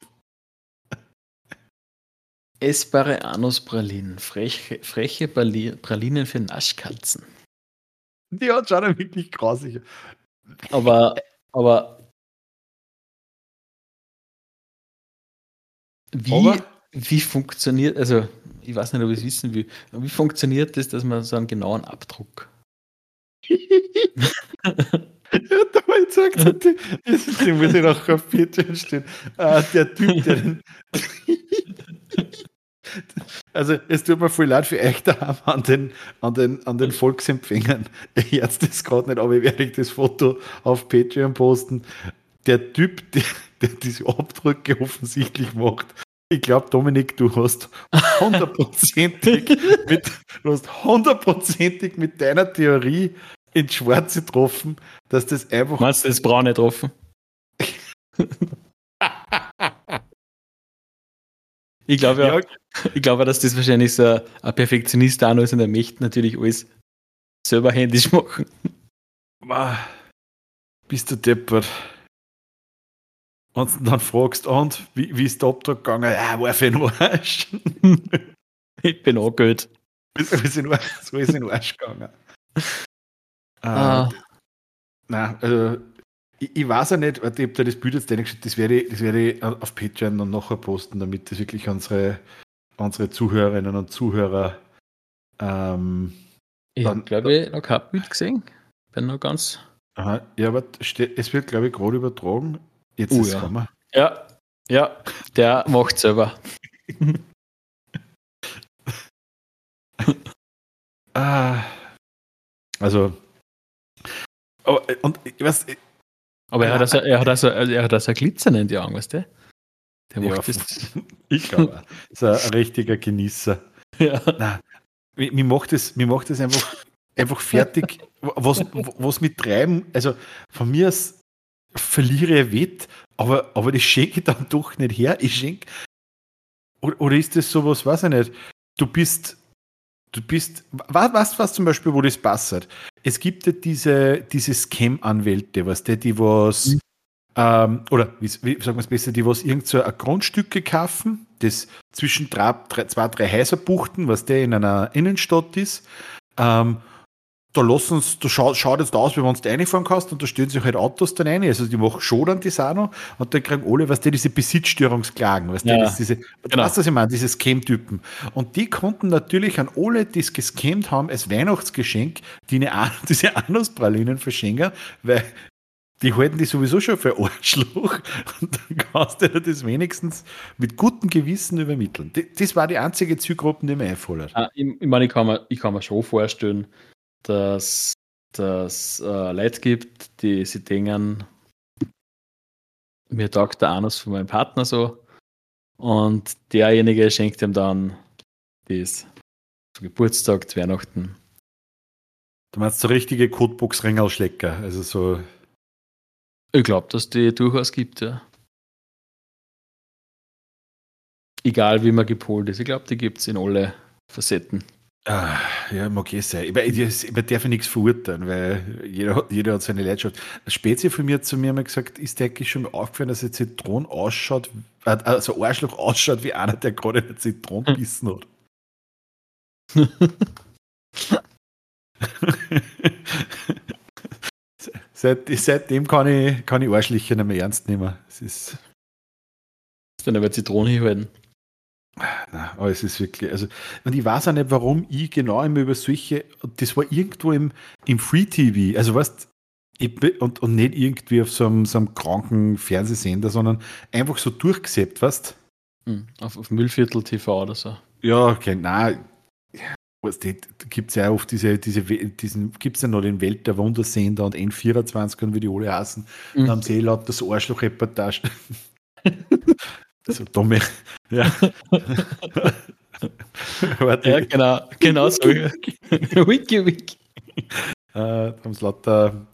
Essbare Anuspralinen, freche, freche Pralinen für Naschkatzen. Die hat schon wirklich grausig. Aber, aber wie, aber? wie funktioniert, also ich weiß nicht, ob ich es wissen will, wie funktioniert das, dass man so einen genauen Abdruck? ja, da war jetzt gezeigt hat, die muss ich noch auf Patreon stehen. Ah, der Typ, der den, Also es tut mir voll leid für euch daheim an den, an den, an den Volksempfängern. Jetzt ist gerade nicht, aber ich werde das Foto auf Patreon posten. Der Typ, der, der diese Abdrücke offensichtlich macht. Ich glaube, Dominik, du hast hundertprozentig mit, du hast hundertprozentig mit deiner Theorie ins Schwarze getroffen, dass das einfach. Meinst du das Braune getroffen? ich glaube ja, ich glaube, dass das wahrscheinlich so ein Perfektionist noch ist und er möchte natürlich alles selber händisch machen. Bist du deppert? Und dann fragst du, und wie, wie ist der Abtrag gegangen? Ja, war für ein Arsch. ich bin auch gut. So ist in Arsch, so ist in Arsch gegangen. Ah. Äh, nein, also ich, ich, weiß ja nicht, ich habe da das Bild jetzt geschickt, das werde, ich, das werde ich auf Patreon dann nachher posten, damit das wirklich unsere, unsere Zuhörerinnen und Zuhörer ähm, ich habe, glaube ich, noch kein Bild gesehen. Bin noch ganz. Aha, ja, aber es wird, glaube ich, gerade übertragen. Jetzt uh, ist ja. Kommen. Ja, ja, der macht selber. ah, also, oh, und ich weiß, aber er hat also, er hat also, er hat also Glitzern in die Augen, weißt du? Der ja, macht das. Ich glaube, ist ein richtiger Genießer. Ja. Nein, mir macht es, mir macht es einfach, einfach fertig, was, was mit treiben, also von mir aus verliere ich Wett, aber, aber das schenke ich dann doch nicht her. Ich schenke. Oder, oder ist das sowas, weiß ich nicht. Du bist, du bist, was, was, was zum Beispiel, wo das passt? Es gibt ja diese, diese Scam-Anwälte, was die, die was, mhm. ähm, oder wie, wie sagen wir es besser, die was irgend so ein Grundstücke kaufen, das zwischen drei, drei, zwei, drei Häuser buchten, was der in einer Innenstadt ist, ähm, da lassen uns, da schaut, schaut jetzt aus, wie wenn du reinfahren kannst und da stehen sich halt Autos dann rein. Also die machen schon dann das auch noch und dann kriegen alle, was die diese Besitzstörungsklagen, was ja, die, diese, genau. weißt du, was ich meine, diese Scam-Typen. Und die konnten natürlich an alle, die es gescammt haben, als Weihnachtsgeschenk die eine, diese Anlasspralinen verschenken, weil die halten die sowieso schon für Arschloch und dann kannst du das wenigstens mit gutem Gewissen übermitteln. Das war die einzige Zielgruppe, die mir einfällt. Ah, ich, ich meine, ich kann, mir, ich kann mir schon vorstellen, dass es äh, Leute gibt, die sich denken, mir taugt der Anus von meinem Partner so und derjenige schenkt ihm dann das zu Geburtstag, zu Weihnachten. Du meinst so richtige Codebox-Ringelschlecker, also so. Ich glaube, dass die durchaus gibt, ja. Egal wie man gepolt ist, ich glaube, die gibt es in alle Facetten. Ah, ja, mag eh sein. Ich, ich, ich darf ja nichts verurteilen, weil jeder, jeder hat seine Leidenschaft. Eine Spezie von mir hat zu mir mal gesagt, ist der eigentlich schon mal aufgefallen, dass ein Zitron ausschaut, also Arschloch ausschaut wie einer, der gerade eine Zitronen hm. bissen hat. Seit, seitdem kann ich, kann ich Arschlöcher nicht mehr ernst nehmen. Es ist. Dann aber Zitrone hinhalten. Aber es ist wirklich, also, und ich weiß auch nicht, warum ich genau immer über solche, das war irgendwo im, im Free TV, also weißt und, und nicht irgendwie auf so einem, so einem kranken Fernsehsender, sondern einfach so durchgesäppt, weißt hm, auf, auf Müllviertel TV oder so. Ja, okay, nein. Was, da gibt es ja oft diese, diese diesen, gibt es ja noch den Welt der Wundersender und N24 und wie die alle heißen. Mhm. Da haben sie eh laut das Arschloch-Reportage. So dumme. Ja. Warte. Ja, genau, genau so. wiki, wiki. Äh, lauter.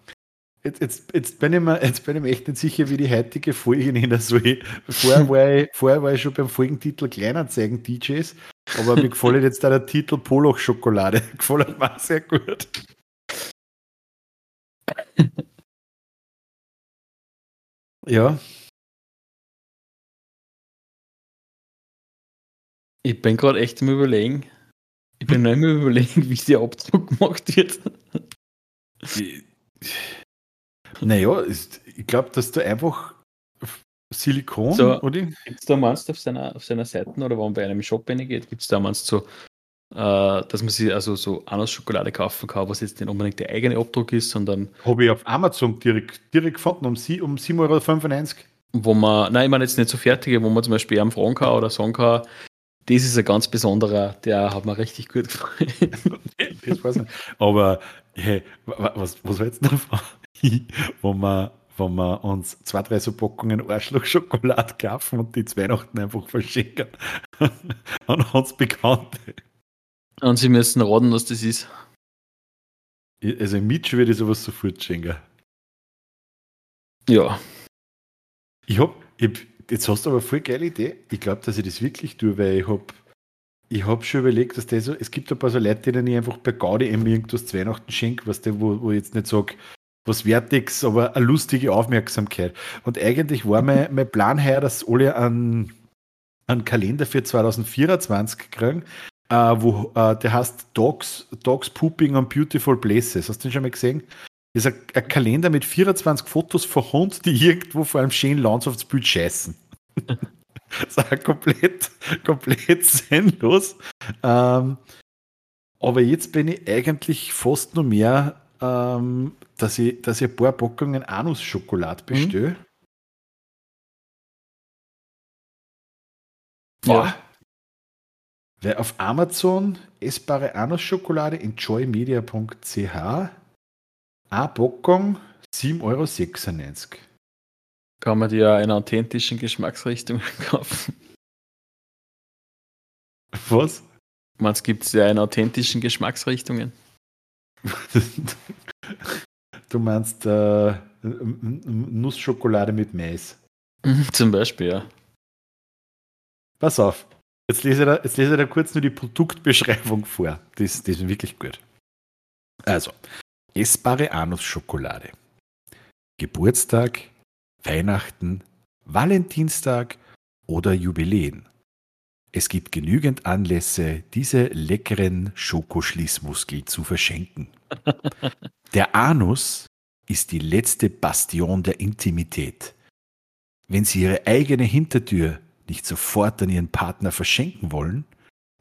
Jetzt, jetzt, jetzt, bin ich mir, jetzt bin ich mir echt nicht sicher, wie die heutige Folge nennen soll. Vorher war ich, vorher war ich schon beim Folgentitel Kleinanzeigen DJs, aber mir gefällt jetzt da der Titel Poloch Schokolade. Gefällt mir sehr gut. Ja, Ich bin gerade echt im Überlegen. Ich bin noch immer überlegen, wie der Abdruck gemacht wird. Naja, ich glaube, dass du einfach Silikon, so, oder? Gibt es da meinst auf seiner, auf seiner Seite oder wenn man bei einem Shop geht, gibt es da meinst so äh, dass man sich also so Anus-Schokolade kaufen kann, was jetzt nicht unbedingt der eigene Abdruck ist, sondern. Habe ich auf Amazon direkt, direkt gefunden, um, sie, um 7,95 Euro. Wo man, nein, ich meine jetzt nicht so fertige, wo man zum Beispiel am fragen kann oder sagen kann, das ist ein ganz besonderer, der hat mir richtig gut gefallen. Aber hey, was, was war jetzt noch? wo man wenn wir uns zwei, drei so Packungen Arschloch-Schokolade kaufen und die zu Weihnachten einfach verschenken an uns Bekannte. Und sie müssen raten, was das ist. Also im Mitch würde ich sowas sofort schenken. Ja. Ich hab, ich, jetzt hast du aber voll geile Idee. Ich glaube, dass ich das wirklich tue, weil ich habe ich hab schon überlegt, dass das so, es gibt ein paar so Leute, denen ich einfach bei Gaudi irgendwas zu Weihnachten schenke, was der, wo, wo ich jetzt nicht sage, was Wertiges, aber eine lustige Aufmerksamkeit. Und eigentlich war mein, mein Plan heuer, dass alle einen, einen Kalender für 2024 kriegen, äh, wo äh, der heißt Dogs, Dogs Pooping on Beautiful Places. Hast du den schon mal gesehen? Das ist ein, ein Kalender mit 24 Fotos von Hunden, die irgendwo vor einem schönen Landschaftsbild scheißen. das ist komplett, komplett sinnlos. Ähm, aber jetzt bin ich eigentlich fast nur mehr ähm, dass ich, dass ich ein paar Packungen Anus-Schokolade bestelle. Mhm. Ja. Weil auf Amazon essbare Anus-Schokolade enjoymedia.ch eine Packung 7,96 Euro. Kann man die ja in authentischen Geschmacksrichtungen kaufen? Was? Man, gibt es ja in authentischen Geschmacksrichtungen. Du meinst äh, Nussschokolade mit Mais. Mhm, zum Beispiel, ja. Pass auf. Jetzt lese, ich da, jetzt lese ich da kurz nur die Produktbeschreibung vor. Das, das ist wirklich gut. Also, essbare Anusschokolade. Geburtstag, Weihnachten, Valentinstag oder Jubiläen. Es gibt genügend Anlässe, diese leckeren Schokoschließmuskeln zu verschenken. Der Anus ist die letzte Bastion der Intimität. Wenn Sie Ihre eigene Hintertür nicht sofort an Ihren Partner verschenken wollen,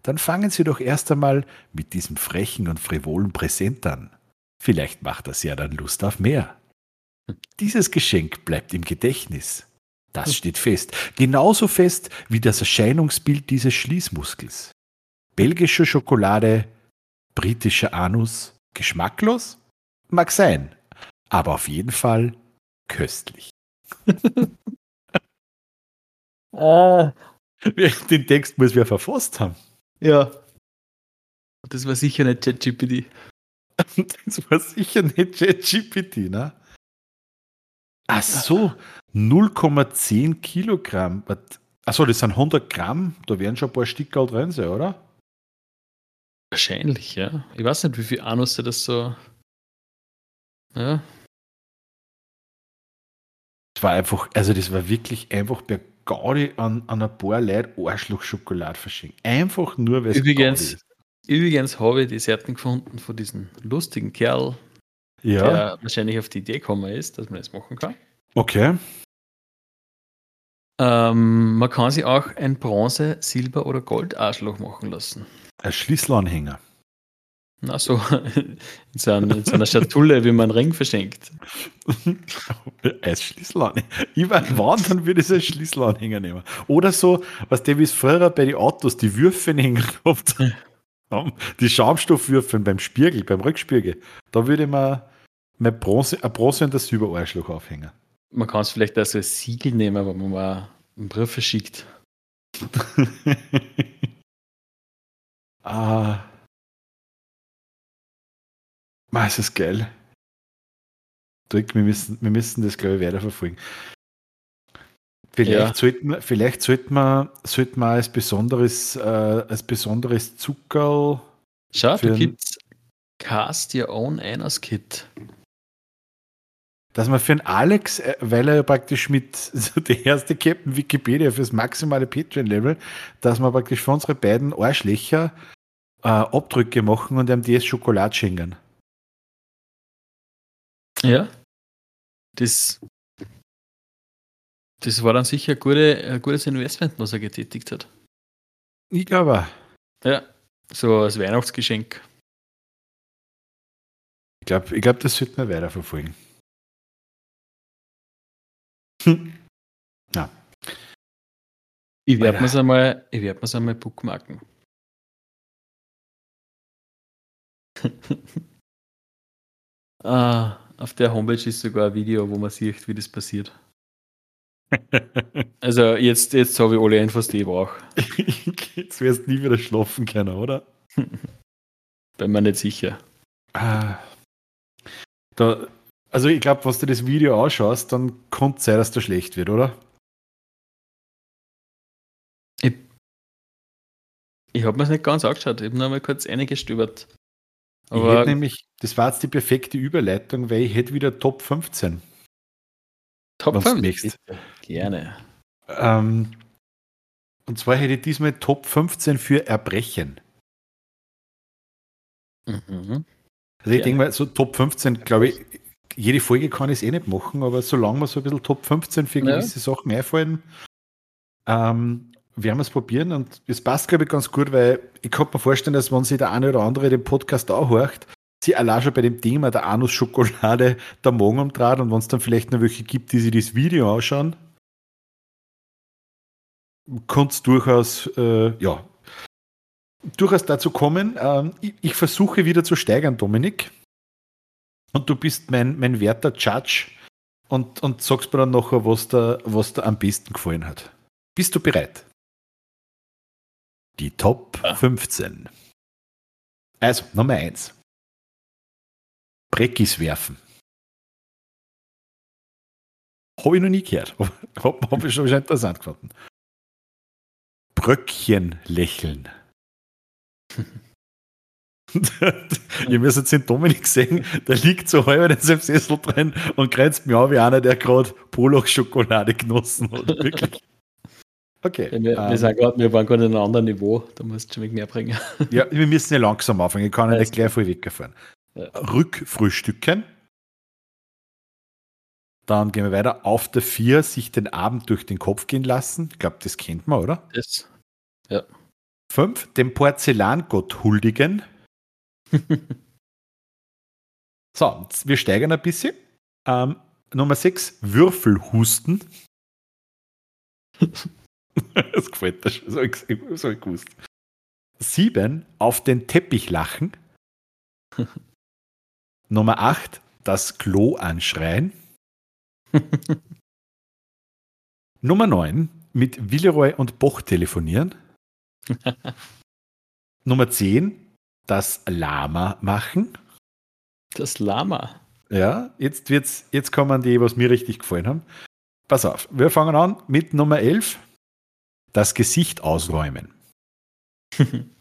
dann fangen Sie doch erst einmal mit diesem frechen und frivolen Präsent an. Vielleicht macht das ja dann Lust auf mehr. Dieses Geschenk bleibt im Gedächtnis. Das steht fest. Genauso fest wie das Erscheinungsbild dieses Schließmuskels. Belgische Schokolade, britischer Anus, geschmacklos? Mag sein, aber auf jeden Fall köstlich. ah. Den Text muss wer verfasst haben. Ja. Das war sicher nicht ChatGPT. Das war sicher nicht ChatGPT, ne? Ach so, 0,10 Kilogramm. Achso, das sind 100 Gramm. Da werden schon ein paar Stickerl drin sein, oder? Wahrscheinlich, ja. Ich weiß nicht, wie viel Anus das so. Ja. Das war einfach, also das war wirklich einfach bei Gaudi an, an ein paar Leute Arschloch-Schokolade verschenkt. Einfach nur, weil es Übrigens, übrigens habe ich die Seiten gefunden von diesem lustigen Kerl, ja. der wahrscheinlich auf die Idee gekommen ist, dass man das machen kann. Okay. Ähm, man kann sich auch ein Bronze, Silber oder Gold-Arschloch machen lassen. Ein Schlüsselanhänger. Na so, in so, einer, in so einer Schatulle, wie man einen Ring verschenkt. Ein Schlüsselanhänger. Ich war wandern, würde ich einen Schlüsselanhänger nehmen. Oder so, was der wie es früher bei den Autos die Würfel hängen gehabt. Die Schaumstoffwürfel beim Spiegel, beim Rückspiegel. Da würde mir mein Bronze, ein Bronze und ein Silberarschloch aufhängen. Man kann es vielleicht als Siegel nehmen, wenn man mal einen Brief verschickt. ah. Ah, ist das geil. Drück, wir müssen, wir müssen das, glaube ich, weiterverfolgen. Vielleicht ja. sollten wir, vielleicht sollten wir, sollten wir als besonderes, äh, als besonderes Zuckerl. Schau, da gibt es Cast Your Own Anus Kit dass man für einen Alex, äh, weil er ja praktisch mit so der erste Captain Wikipedia fürs maximale Patreon-Level, dass wir praktisch für unsere beiden Arschlöcher äh, Abdrücke machen und ihm die Schokolade schenken. Ja. Das, das war dann sicher ein, gute, ein gutes Investment, was er getätigt hat. Ich glaube. Ja. So als Weihnachtsgeschenk. Ich glaube, ich glaub, das sollten wir weiterverfolgen. Ja. Ich werde mir einmal, ich mir einmal bookmarken. ah, auf der Homepage ist sogar ein Video, wo man sieht, wie das passiert. Also jetzt, jetzt habe ich alle Infos, die ich brauche. jetzt wirst du nie wieder schlafen können, oder? Bin mir nicht sicher. Ah, da, also ich glaube, was du das Video anschaust, dann kann es sein, dass das schlecht wird, oder? Ich, ich habe mir es nicht ganz angeschaut. Ich habe nur mal kurz eingestöbert. Aber ich hätte nämlich, das war jetzt die perfekte Überleitung, weil ich hätte wieder Top 15. Top 15? Gerne. Ähm, und zwar hätte ich diesmal Top 15 für Erbrechen. Mhm. Also ich denke mal, so Top 15, glaube ich, jede Folge kann ich es eh nicht machen, aber solange wir so ein bisschen Top 15 für gewisse ja. Sachen einfallen, ähm, werden wir es probieren und es passt, glaube ich, ganz gut, weil ich kann mir vorstellen, dass wenn sich der eine oder andere den Podcast auch hört, sie allein schon bei dem Thema der Anus-Schokolade der Magen umdreht und wenn es dann vielleicht noch welche gibt, die sich das Video anschauen, kann es durchaus, äh, ja, durchaus dazu kommen. Ähm, ich, ich versuche wieder zu steigern, Dominik. Und du bist mein, mein werter Judge und, und sagst mir dann nachher, was da, was da am besten gefallen hat. Bist du bereit? Die Top ja. 15. Also, Nummer 1. Breckis werfen. Habe ich noch nie gehört. Habe hab ich schon interessant gefunden. Bröckchen lächeln. Ihr müsst jetzt den Dominik sehen, der liegt so halb in seinem Sessel drin und grenzt mir an wie einer, der gerade Pollock-Schokolade genossen hat. Wirklich. Okay. Ja, wir, ähm, wir, sind grad, wir waren gerade in einem anderen Niveau, da musst du schon mehr bringen. Ja, wir müssen ja langsam anfangen, ich kann ja nicht gleich voll wegfahren. Rückfrühstücken. Dann gehen wir weiter. Auf der 4 sich den Abend durch den Kopf gehen lassen. Ich glaube, das kennt man, oder? Das. Ja. 5. Dem Porzellangott huldigen. so, wir steigern ein bisschen. Ähm, Nummer 6, Würfelhusten. das gefällt mir schon, so, so ich gewusst. 7, auf den Teppich lachen. Nummer 8, das Klo anschreien. Nummer 9, mit Villeroy und Boch telefonieren. Nummer 10, das Lama machen. Das Lama? Ja, jetzt, wird's, jetzt kommen die, was mir richtig gefallen haben. Pass auf, wir fangen an mit Nummer 11. Das Gesicht ausräumen.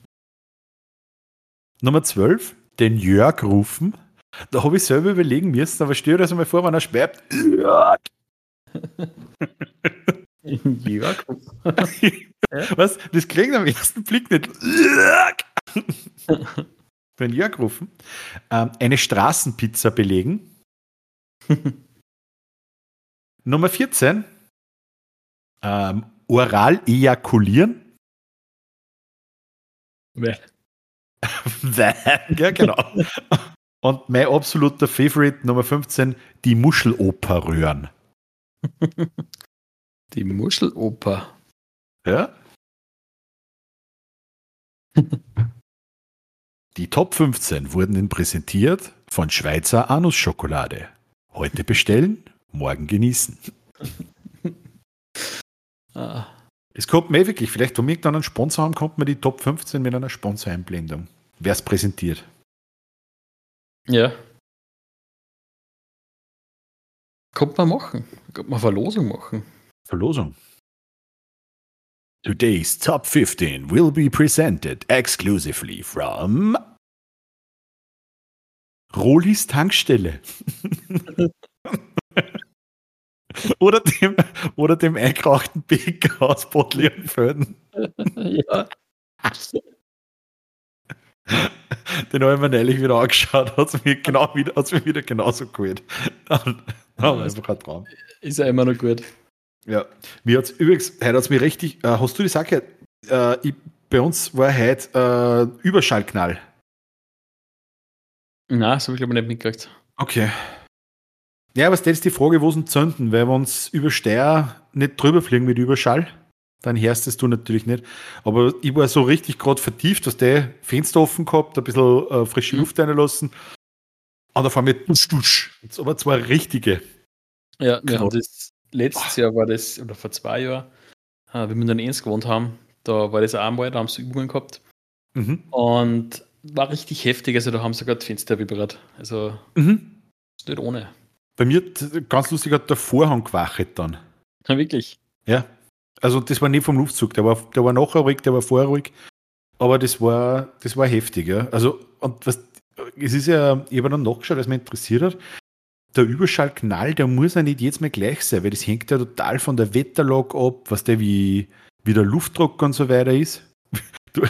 Nummer 12. Den Jörg rufen. Da habe ich selber überlegen müssen, aber stell dir das einmal vor, wenn er schreibt. Jörg. Jörg. Was? Das klingt am ersten Blick nicht. Wenn Jörg rufen. Ähm, eine Straßenpizza belegen. Nummer 14. Ähm, oral ejakulieren. Ja, genau. Und mein absoluter Favorite Nummer 15, die Muscheloper rühren. Die Muscheloper. Ja? Die Top 15 wurden Ihnen präsentiert von Schweizer Anusschokolade. Heute bestellen, morgen genießen. ah. Es kommt mir wirklich, vielleicht, wenn wir dann einen Sponsor haben, kommt mir die Top 15 mit einer Sponsoreinblendung. Wer es präsentiert. Ja. Kommt man machen. Kommt man Verlosung machen. Verlosung. Today's top 15 will be presented exclusively from Rolis Tankstelle. oder, dem, oder dem eingerauchten Bäcker aus Bottlienfelden. ja. Den habe ich mir neulich wieder angeschaut, hat es mir, genau wieder, mir wieder genauso gut. Einfach ein Traum. Ist ja immer noch gut. Ja, mir hat's übrigens, heute hat es mir richtig, äh, hast du die Sache, äh, ich bei uns war heute äh, Überschallknall. Nein, so habe ich ich nicht mitgekriegt. Okay. Ja, aber stellst die Frage, wo sind zünden? Weil wir uns über Steyr nicht drüber fliegen mit Überschall, dann hörst du natürlich nicht. Aber ich war so richtig gerade vertieft, dass der Fenster offen gehabt, ein bisschen äh, frische mhm. Luft reinlassen. Und auf einmal dusch, dusch. Jetzt aber zwei richtige. Ja, wir haben das letztes Jahr war das, oder vor zwei Jahren, äh, wie wir in den Enns gewohnt haben, da war das auch einmal, da haben sie Übungen gehabt. Mhm. Und war richtig heftig, also da haben sie sogar die Fenster vibriert. Also mhm. ist nicht ohne. Bei mir, ganz lustig, hat der Vorhang gewacht dann. Ja, wirklich? Ja. Also das war nicht vom Luftzug, der war, der war nachher ruhig, der war vorher ruhig. Aber das war, das war heftig, ja. Also, und was, es ist ja, ich habe dann nachgeschaut, was mich interessiert hat. Der Überschallknall, der muss ja nicht jetzt mal gleich sein, weil das hängt ja total von der Wetterlage ab, was der wie, wie der Luftdruck und so weiter ist. Du,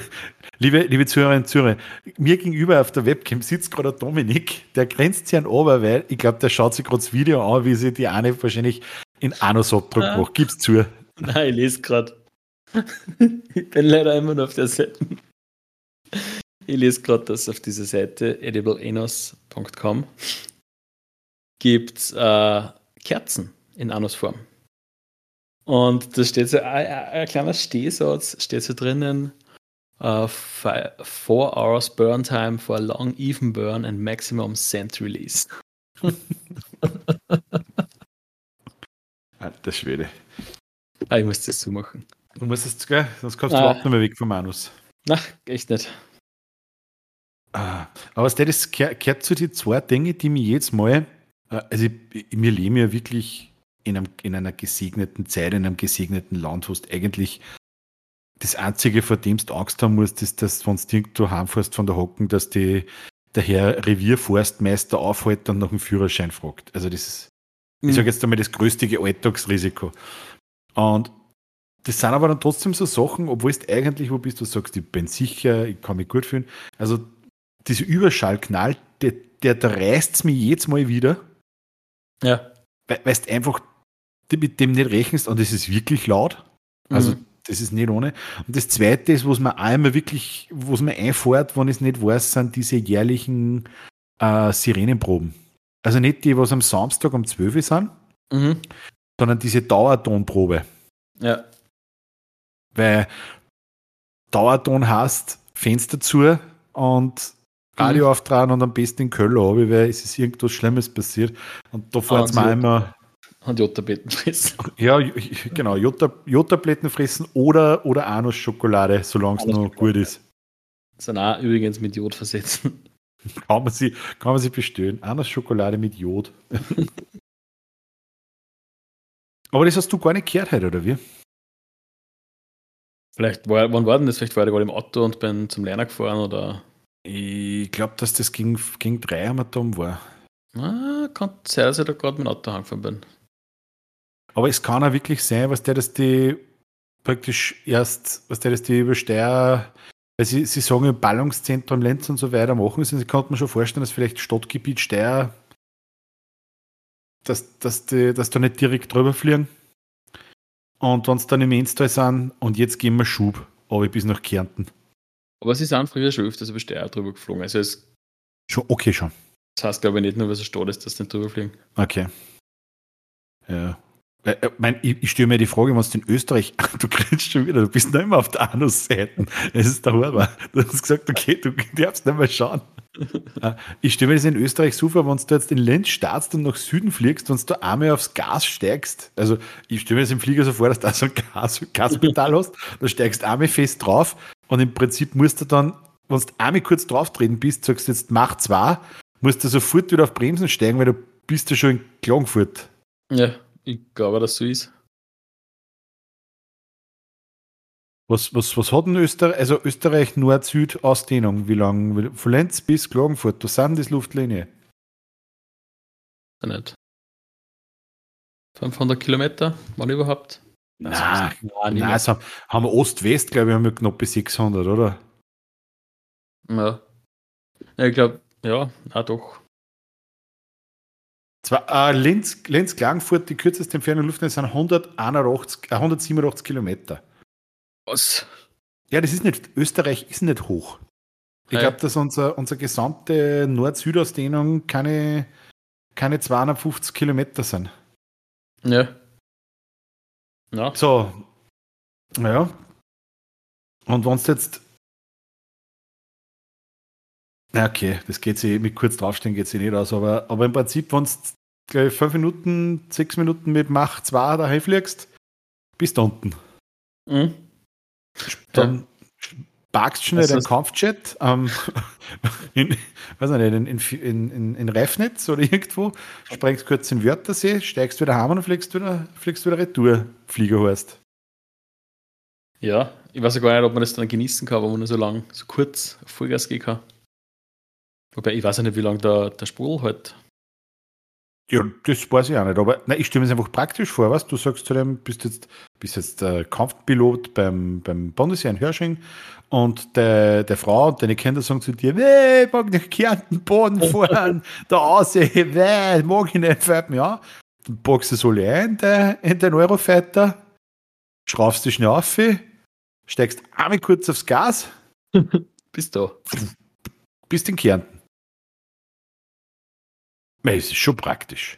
liebe, liebe Zuhörerinnen und Zuhörer, mir gegenüber auf der Webcam sitzt gerade Dominik, der grenzt sich an Ober, weil ich glaube, der schaut sich gerade das Video an, wie sie die eine wahrscheinlich in Anusabdruck ah. macht. Gib's zu. Nein, ich lese gerade. ich bin leider immer noch auf der Seite. Ich lese gerade, dass auf dieser Seite edibleanos.com gibt äh, Kerzen in Anusform. Und da steht so ein, ein, kleiner Stehsatz, steht so drinnen, uh, four hours burn time for a long even burn and maximum scent release. Alter Schwede. Ah, ich muss das so machen. Du musst es, gell? Sonst kommst du ah. überhaupt nicht mehr weg vom Manus. Na, echt nicht. Ah, aber das ist, gehört zu den zwei Dinge, die mir jetzt mal, äh, also wir leben ja wirklich in, einem, in einer gesegneten Zeit, in einem gesegneten Land, wo du eigentlich das Einzige, vor dem du Angst haben musst, ist, dass wenn du irgendwo heimfährst von der Hocken, dass die, der Herr Revierforstmeister aufhält und nach dem Führerschein fragt. Also das ist, mhm. ich sage jetzt einmal, das größte Alltagsrisiko. Und das sind aber dann trotzdem so Sachen, obwohl du eigentlich, wo bist du sagst, ich bin sicher, ich kann mich gut fühlen. Also dieser Überschallknall, der, der, der reißt es mir jetzt mal wieder. Ja. Weil, weil du einfach mit dem nicht rechnest und es ist wirklich laut. Also mhm. das ist nicht ohne. Und das zweite ist, was man einmal wirklich, was man einfährt, wenn ich es nicht weiß, sind diese jährlichen äh, Sirenenproben. Also nicht die, was am Samstag um 12 Uhr sind, mhm. Sondern diese Dauertonprobe. Ja. Weil Dauerton heißt Fenster zu und Radio mhm. auftragen und am besten in Köln runter, weil es ist irgendwas Schlimmes passiert. Und da fährt es mir einmal. Und Jodtabletten fressen. Ja, genau, Jodtabletten fressen oder, oder Anus-Schokolade, solange es noch gut ist. Sind auch übrigens mit Jod versetzen. Kann man sie, kann man sie bestellen. Anus-Schokolade mit Jod. Aber das hast du gar nicht gehört heute, oder wie? Vielleicht war, wann war denn das? Vielleicht war ich gerade im Auto und bin zum Lerner gefahren oder. Ich glaube, dass das gegen, gegen drei am Atom war. Ah, kann sein, dass ich da gerade mit dem Auto angefahren bin. Aber es kann auch wirklich sein, was der, dass die praktisch erst, was der, dass die über Steuer, weil sie, sie sagen im Ballungszentrum Lenz und so weiter machen, ich kann mir schon vorstellen, dass vielleicht Stadtgebiet Steyr, dass, dass, die, dass da nicht direkt drüber fliegen. Und wenn es dann im Enstal sind und jetzt gehen wir Schub, aber bis nach Kärnten. Aber sie sind früher schon öfters über Steyr drüber geflogen. Also es schon, okay, schon. Das heißt, glaube ich, nicht nur, weil es ein Stadt ist, dass sie nicht drüber fliegen. Okay. Ja. Äh, äh, mein, ich, ich stelle mir die Frage, was in Österreich, du kriegst schon wieder, du bist noch immer auf der Anus-Seite. Es ist der Horror. Du hast gesagt, okay, du darfst nicht mehr schauen. Äh, ich stelle mir das in Österreich so vor, wenn du jetzt in Lenz startst und nach Süden fliegst, wenn du einmal aufs Gas steigst. Also, ich stelle mir das im Flieger so vor, dass du da so ein Gas, Gaspedal hast, da steigst einmal fest drauf und im Prinzip musst du dann, wenn du einmal kurz drauftreten bist, sagst du jetzt, mach zwei, musst du sofort wieder auf Bremsen steigen, weil du bist ja schon in Klagenfurt. Ja. Ich glaube, dass so ist. Was, was, was hat denn Österreich, also Österreich Nord-Süd-Ausdehnung? Wie lang? Von Lenz bis Klagenfurt, was sind das Luftlinie? Nicht. 500 Kilometer, wann überhaupt? Nein, nein, nein, nein also haben wir Ost-West, glaube ich, haben wir knapp bis 600, oder? Ja. ja ich glaube, ja, na doch. Zwar, äh, Linz, Linz, Klagenfurt, die kürzeste Entfernung Luftlinie sind 181, äh, 187 Kilometer. Was? Ja, das ist nicht, Österreich ist nicht hoch. Ich glaube, dass unser, unsere gesamte Nord-Süd-Ausdehnung keine, keine 250 Kilometer sind. Ja. Ja, So, naja. Und wenn es jetzt. Ja, okay, das geht sich mit kurz draufstehen geht sich nicht aus, aber, aber im Prinzip, wenn du fünf Minuten, sechs Minuten mit Mach 2 daheim fliegst, bist du unten. mhm. Dann parkst du schnell deinen heißt- Kampfjet ähm, in, weiß ich nicht, in, in, in, in, Reifnitz oder irgendwo, sprengst kurz in Wörthersee, steigst wieder heim und fliegst wieder, fliegst wieder retour, Flieger heißt. ja. Ich weiß ja gar nicht, ob man das dann genießen kann, wenn man nur so lang, so kurz Vollgas gehen kann. Wobei, ich weiß ja nicht, wie lange der, der Sprudel halt. Ja, das weiß ich auch nicht, aber nein, ich stelle mir es einfach praktisch vor, was du sagst zu dem, bist jetzt, bist jetzt äh, Kampfpilot beim, beim Bundesheer in Hörsching und der, der Frau und deine Kinder sagen zu dir, nee, ich mag nicht Kärnten Boden fahren, da aussehen, nee, mag ich nicht, fällt mir an. Dann packst du so ein in, der, in den Eurofighter, schraubst dich schnell auf, steigst einmal kurz aufs Gas, Bis da. bist in Kärnten. Es ist schon praktisch.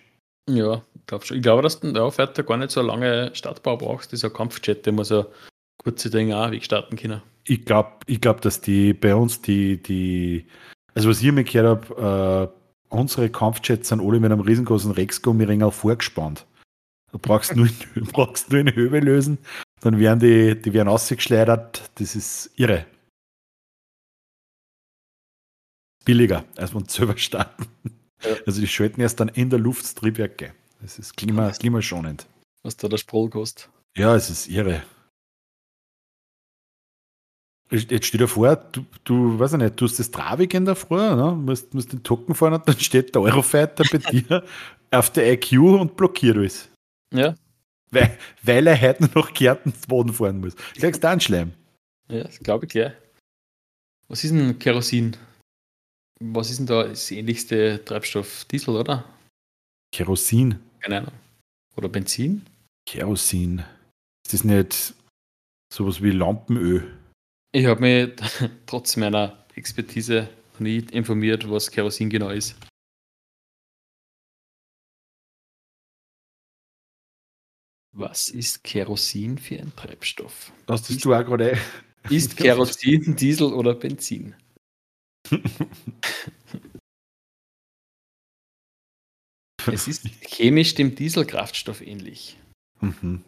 Ja, ich glaube schon. Ich glaube, dass du ja, fährt gar nicht so lange Startbau brauchst. Dieser Kampfjet, der muss ja kurze Dinge auch wegstarten können. Ich glaube, ich glaub, dass die bei uns die, die, also was ich mir gehört habe, äh, unsere Kampfjets sind alle mit einem riesengroßen Rex-Gummiring vorgespannt. Du brauchst nur, du brauchst nur eine Höhe lösen, dann werden die, die werden ausgeschleudert. Das ist irre. Billiger, als sie selber starten. Ja. Also die schalten erst dann in der Luft das Triebwerk. gell. Das ist klima, klimaschonend. Was da der Sprudel kostet. Ja, es ist irre. Jetzt stell dir vor, du, du weiß ich nicht, du hast das Travik in der Früh, ne? musst, musst den Token fahren und dann steht der Eurofighter bei dir auf der IQ und blockiert alles. Ja, Weil, weil er heute noch Kärnten Boden fahren muss. Kriegst du einen Schleim. ja das glaube ich gleich. Was ist denn Kerosin? Was ist denn da das ähnlichste Treibstoff? Diesel, oder? Kerosin. Keine Ahnung. Oder Benzin? Kerosin. Ist das nicht sowas wie Lampenöl? Ich habe mich trotz meiner Expertise noch nie informiert, was Kerosin genau ist. Was ist Kerosin für ein Treibstoff? Hast das du auch gerade Ist Kerosin Diesel oder Benzin? Es ist chemisch dem Dieselkraftstoff ähnlich. Mhm.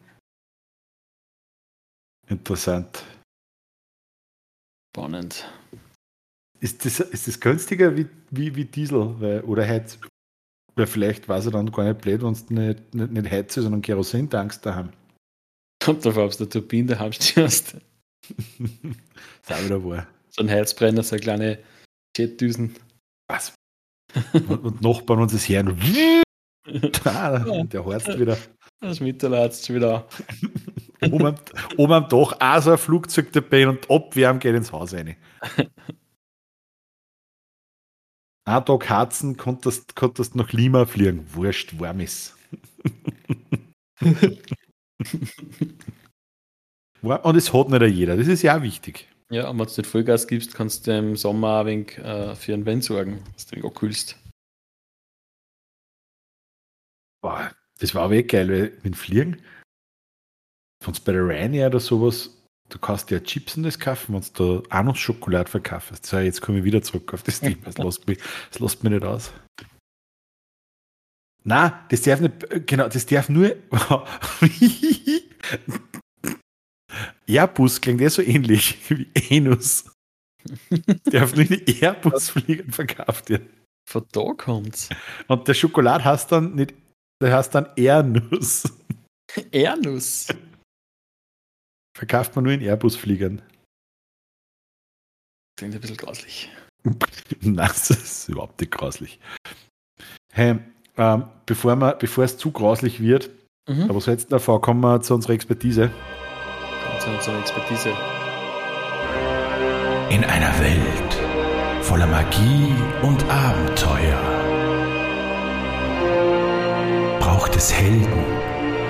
Interessant. Spannend. Ist das, ist das günstiger wie, wie, wie Diesel? Weil, oder Heiz? Weil vielleicht war es dann gar nicht blöd, wenn du nicht, nicht, nicht Heiz, sondern Kerosin tankst daheim. Kommt drauf, ob du der Turbine daheim stehst. ist auch wieder wahr. So ein Heizbrenner, so eine kleine Jetdüsen. Was? Und, und Nachbarn uns das hören. Ah, der horzt wieder. Das hat schon wieder. Oben, am- oben am Dach auch so ein Flugzeug dabei und abwärmen geht ins Haus rein. Ein Tag Harzen konntest, konntest nach Lima fliegen. Wurscht, warm ist. Und es hat nicht jeder. Das ist ja auch wichtig. Ja, und wenn du nicht Vollgas gibst, kannst du im Sommer ein wenig äh, für einen Wind sorgen, dass du ihn abkühlst. Boah, das war aber eh geil, weil mit Fliegen, wenn du bei der Ryanair oder sowas, du kannst ja Chips und das kaufen, wenn du da auch noch Schokolade verkaufst. So, jetzt komme ich wieder zurück auf das Thema. Das lässt mich, das lässt mich nicht aus. Nein, das darf nicht, genau, das darf nur. Airbus klingt ja so ähnlich wie Anus. darf nur in Airbus-Fliegern verkauft werden. Von da kommt's. Und der Schokolade heißt dann nicht, der heißt dann Airnuss. Ernus. Verkauft man nur in Airbus-Fliegern. Klingt ein bisschen grauslich. Nein, das ist überhaupt nicht grauslich. Hey, ähm, bevor, wir, bevor es zu grauslich wird, Mhm. aber so jetzt davor kommen wir zu unserer Expertise. Zu unserer Expertise. In einer Welt voller Magie und Abenteuer braucht es Helden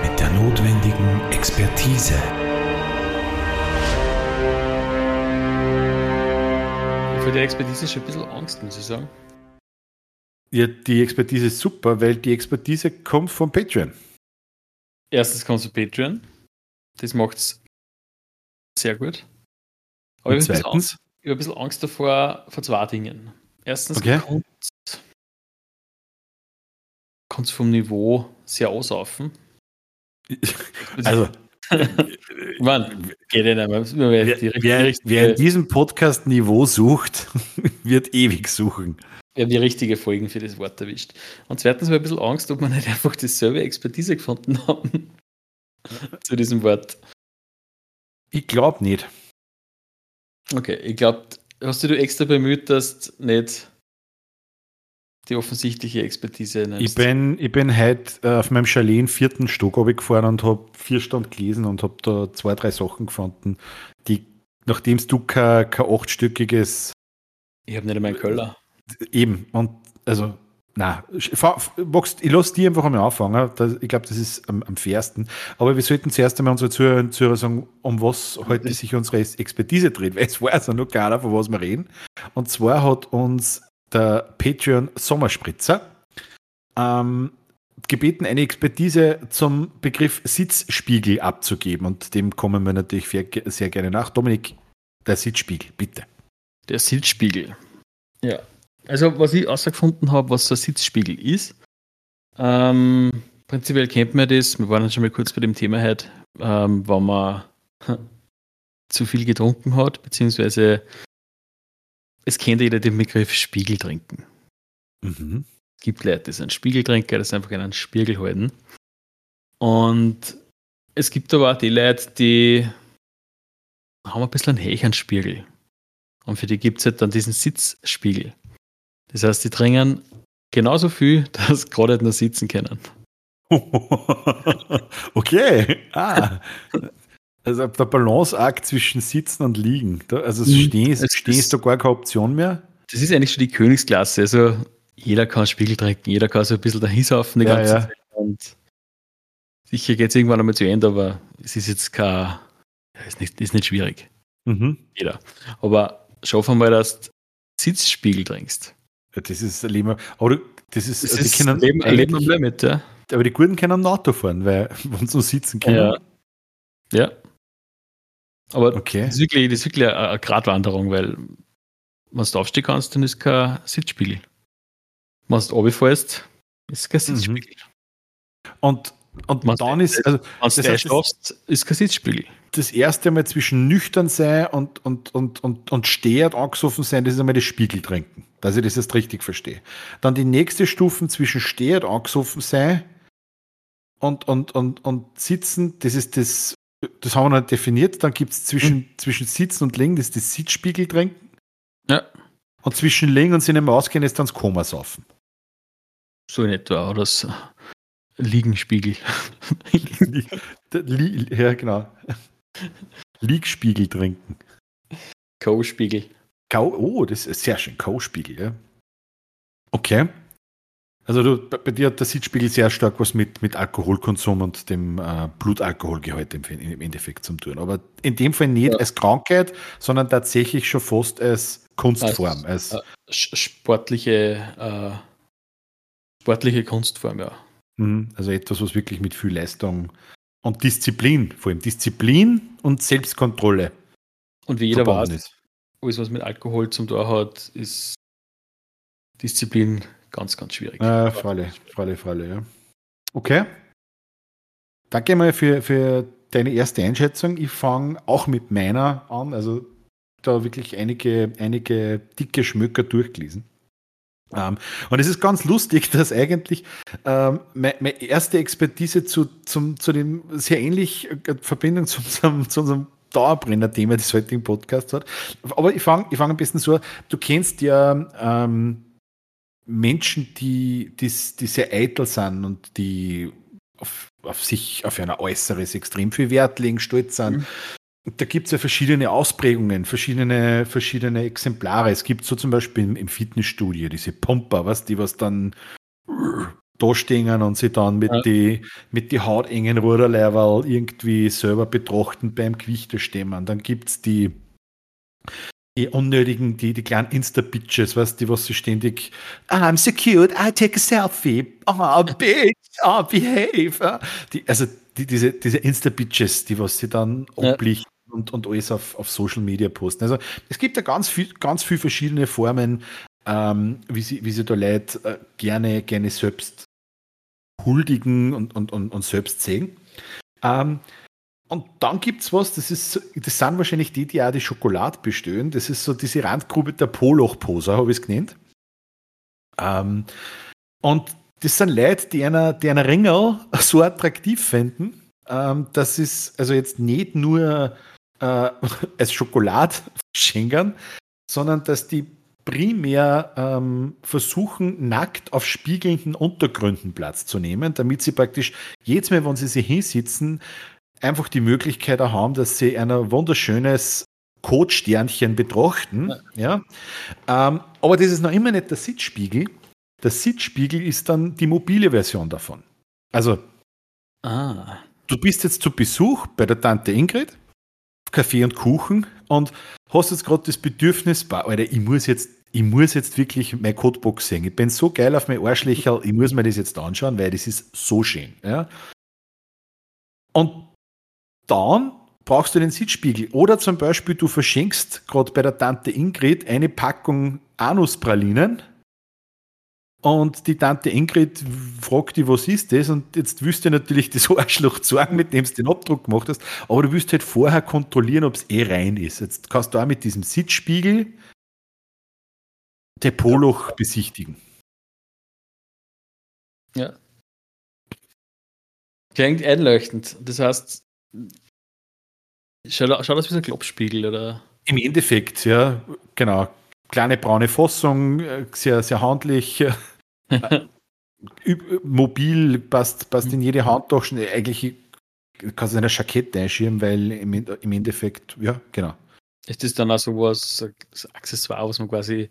mit der notwendigen Expertise. Vor der Expertise schon ein bisschen Angst, muss ich sagen. Ja, die Expertise ist super, weil die Expertise kommt von Patreon. Erstens kommt es von Patreon. Das macht es sehr gut. Aber ich habe ein, ein bisschen Angst davor, vor zwei Dingen. Erstens Okay. kommt es vom Niveau sehr aussaufen. also, Mann, geht ja nicht mehr. Wer, wer, in diesem Podcast Niveau sucht, wird ewig suchen. Wir haben die richtige Folgen für das Wort erwischt. Und zweitens habe ich ein bisschen Angst, ob wir nicht einfach dieselbe Expertise gefunden haben zu diesem Wort. Ich glaube nicht. Okay, ich glaube, hast du dich extra bemüht, dass du nicht die offensichtliche Expertise nimmst? Ich bin, ich bin heute äh, auf meinem Chalet im vierten Stock gefahren und habe vier Stunden gelesen und habe da zwei, drei Sachen gefunden, die, nachdem du kein, kein achtstöckiges ich habe nicht einmal einen Köller. Eben, und also, na, ich lasse die einfach einmal anfangen. Das, ich glaube, das ist am, am fairsten. Aber wir sollten zuerst einmal unsere und Zuhörer sagen, um was heute sich unsere Expertise dreht, weil es weiß ja noch keiner, von was wir reden. Und zwar hat uns der Patreon Sommerspritzer ähm, gebeten, eine Expertise zum Begriff Sitzspiegel abzugeben. Und dem kommen wir natürlich sehr gerne nach. Dominik, der Sitzspiegel, bitte. Der Sitzspiegel. Ja. Also, was ich außergefunden habe, was so ein Sitzspiegel ist, ähm, prinzipiell kennt man das, wir waren schon mal kurz bei dem Thema heute, ähm, wenn man zu viel getrunken hat, beziehungsweise es kennt jeder den Begriff Spiegel trinken. Mhm. Es gibt Leute, die sind Spiegeltrinker, das einfach in einen Spiegel halten. Und es gibt aber auch die Leute, die haben ein bisschen einen Spiegel. Und für die gibt es halt dann diesen Sitzspiegel. Das heißt, die trinken genauso viel, dass sie gerade nur sitzen können. okay. Ah. Also der Balanceakt zwischen Sitzen und Liegen. Also Mhm. Stehen, ist, Es Stehen ist- da gar keine Option mehr. Das ist eigentlich schon die Königsklasse. Also jeder kann Spiegel trinken, jeder kann so ein bisschen dahinsaufen die Ja, ganze ja. Zeit. Und sicher geht es irgendwann einmal zu Ende, aber es ist jetzt kein, ist nicht, ist nicht schwierig. Mhm. Jeder. Aber schaff einmal, dass du Sitzspiegel trinkst. Das ist ein Leben. Aber das ist, Das die ist können Leben, Leben am Limit, ja. aber die Guten können Auto fahren, weil wenn sie nur sitzen können. Ja. Ja. Aber Okay. das ist wirklich, das ist wirklich eine, eine Gratwanderung, weil wenn du aufstehen kannst, dann ist kein Sitzspiegel. Wenn du runterfällst, ist kein Mhm. Sitzspiegel. Und, und Man- dann ist, also du Das heißt, schaffst, ist kein Sitzspiegel. das erste Mal zwischen nüchtern sein und, und, und, und, und stehend angesoffen sein, das ist einmal das Spiegel trinken. Dass ich das jetzt richtig verstehe. Dann die nächste Stufen zwischen stehend angesoffen sein und, und, und, und sitzen, das ist das, das haben wir noch nicht definiert. Dann gibt es zwischen, zwischen Sitzen und Liegen, das ist das Sitzspiegel trinken. Ja. Und zwischen Liegen und sich nicht mehr ausgehen, ist dann das Koma saufen. So in etwa. Oder das Liegenspiegel. Ja, genau. Liegspiegel trinken. Co-Spiegel. Kau oh, das ist sehr schön. Kauspiegel, ja. Okay. Also du, bei dir hat der Sitzspiegel sehr stark was mit, mit Alkoholkonsum und dem äh, Blutalkoholgehalt im, im Endeffekt zu tun. Aber in dem Fall nicht Ja. als Krankheit, sondern tatsächlich schon fast als Kunstform. Als- Als, äh, sch- sportliche, äh, sportliche Kunstform, ja. Mhm, also etwas, was wirklich mit viel Leistung und Disziplin, vor allem Disziplin und Selbstkontrolle Und wie jeder weiß, alles, was mit Alkohol zum Tor hat, ist Disziplin ganz, ganz schwierig. Äh, freilich, freilich, freilich, ja. Okay. Danke mal für, für deine erste Einschätzung. Ich fange auch mit meiner an. Also da wirklich einige, einige dicke Schmöcker durchgelesen. Ähm, und es ist ganz lustig, dass eigentlich ähm, meine, erste Expertise zu, zum, zu dem sehr ähnlich äh, Verbindung zu unserem, zu unserem Dauerbrenner-Thema des heutigen Podcasts hat. Aber ich fange ich fang am besten so an. Du kennst ja ähm, Menschen, die, die, die sehr eitel sind und die auf, auf sich, auf ein Äußeres extrem viel Wert legen, stolz sind. Mhm. Da gibt es ja verschiedene Ausprägungen, verschiedene, verschiedene Exemplare. Es gibt so zum Beispiel im, im Fitnessstudio diese Pumper, was die was dann da stehen und sie dann mit Ja. die mit die hautengen Ruderleiberl irgendwie selber betrachten beim Gewichte stemmen. Dann gibt es die die unnötigen, die, die kleinen Insta-Bitches, weißt die, was sie ständig, I'm so cute, I take a selfie, oh, bitch, oh, behave. Die, also die, diese, diese Insta-Bitches, die was sie dann ja. oblichten und, und alles auf, auf Social Media posten. Also es gibt ja ganz viel, ganz viel verschiedene Formen, ähm, wie, sie, wie sie da Leute äh, gerne, gerne selbst huldigen und, und, und, und selbst sehen. Ähm, und dann gibt es was, das ist, das sind wahrscheinlich die, die auch die Schokolade bestehen. Das ist so diese Randgrube der Poloch-Poser, habe ich es genannt. Ähm, und das sind Leute, die einer, die einer Ringel so attraktiv finden, ähm, dass es also jetzt nicht nur äh, als Schokolade schenken, sondern dass die primär ähm, versuchen, nackt auf spiegelnden Untergründen Platz zu nehmen, damit sie praktisch jedes Mal, wenn sie sich hinsitzen, einfach die Möglichkeit haben, dass sie ein wunderschönes Kotsternchen betrachten. Ja. ja. Ähm, aber das ist noch immer nicht der Sitzspiegel. Der Sitzspiegel ist dann die mobile Version davon. Also, ah. du bist jetzt zu Besuch bei der Tante Ingrid, Kaffee und Kuchen und hast jetzt gerade das Bedürfnis, bah, Alter, ich muss jetzt, ich muss jetzt wirklich meine Codebox sehen. Ich bin so geil auf mein Arschlöcher, ich muss mir das jetzt anschauen, weil das ist so schön. Ja. Und dann brauchst du den Sitzspiegel. Oder zum Beispiel, du verschenkst gerade bei der Tante Ingrid eine Packung Anuspralinen und die Tante Ingrid fragt dich, was ist das? Und jetzt wüsste natürlich das Arschloch sagen, mit dem du den Abdruck gemacht hast, aber du wirst halt vorher kontrollieren, ob es eh rein ist. Jetzt kannst du auch mit diesem Sitzspiegel der Poloch besichtigen. Ja. Klingt einleuchtend. Das heißt, Schaut, schaut das wie so ein Klopspiegel, oder? Im Endeffekt, ja, genau. Kleine braune Fassung, äh, sehr, sehr handlich, mobil, passt, passt in jede Handtasche. Eigentlich kannst du eine Jackette einschieben, weil im, im Endeffekt, ja, genau. Ist das dann auch so was, ein Accessoire, was man quasi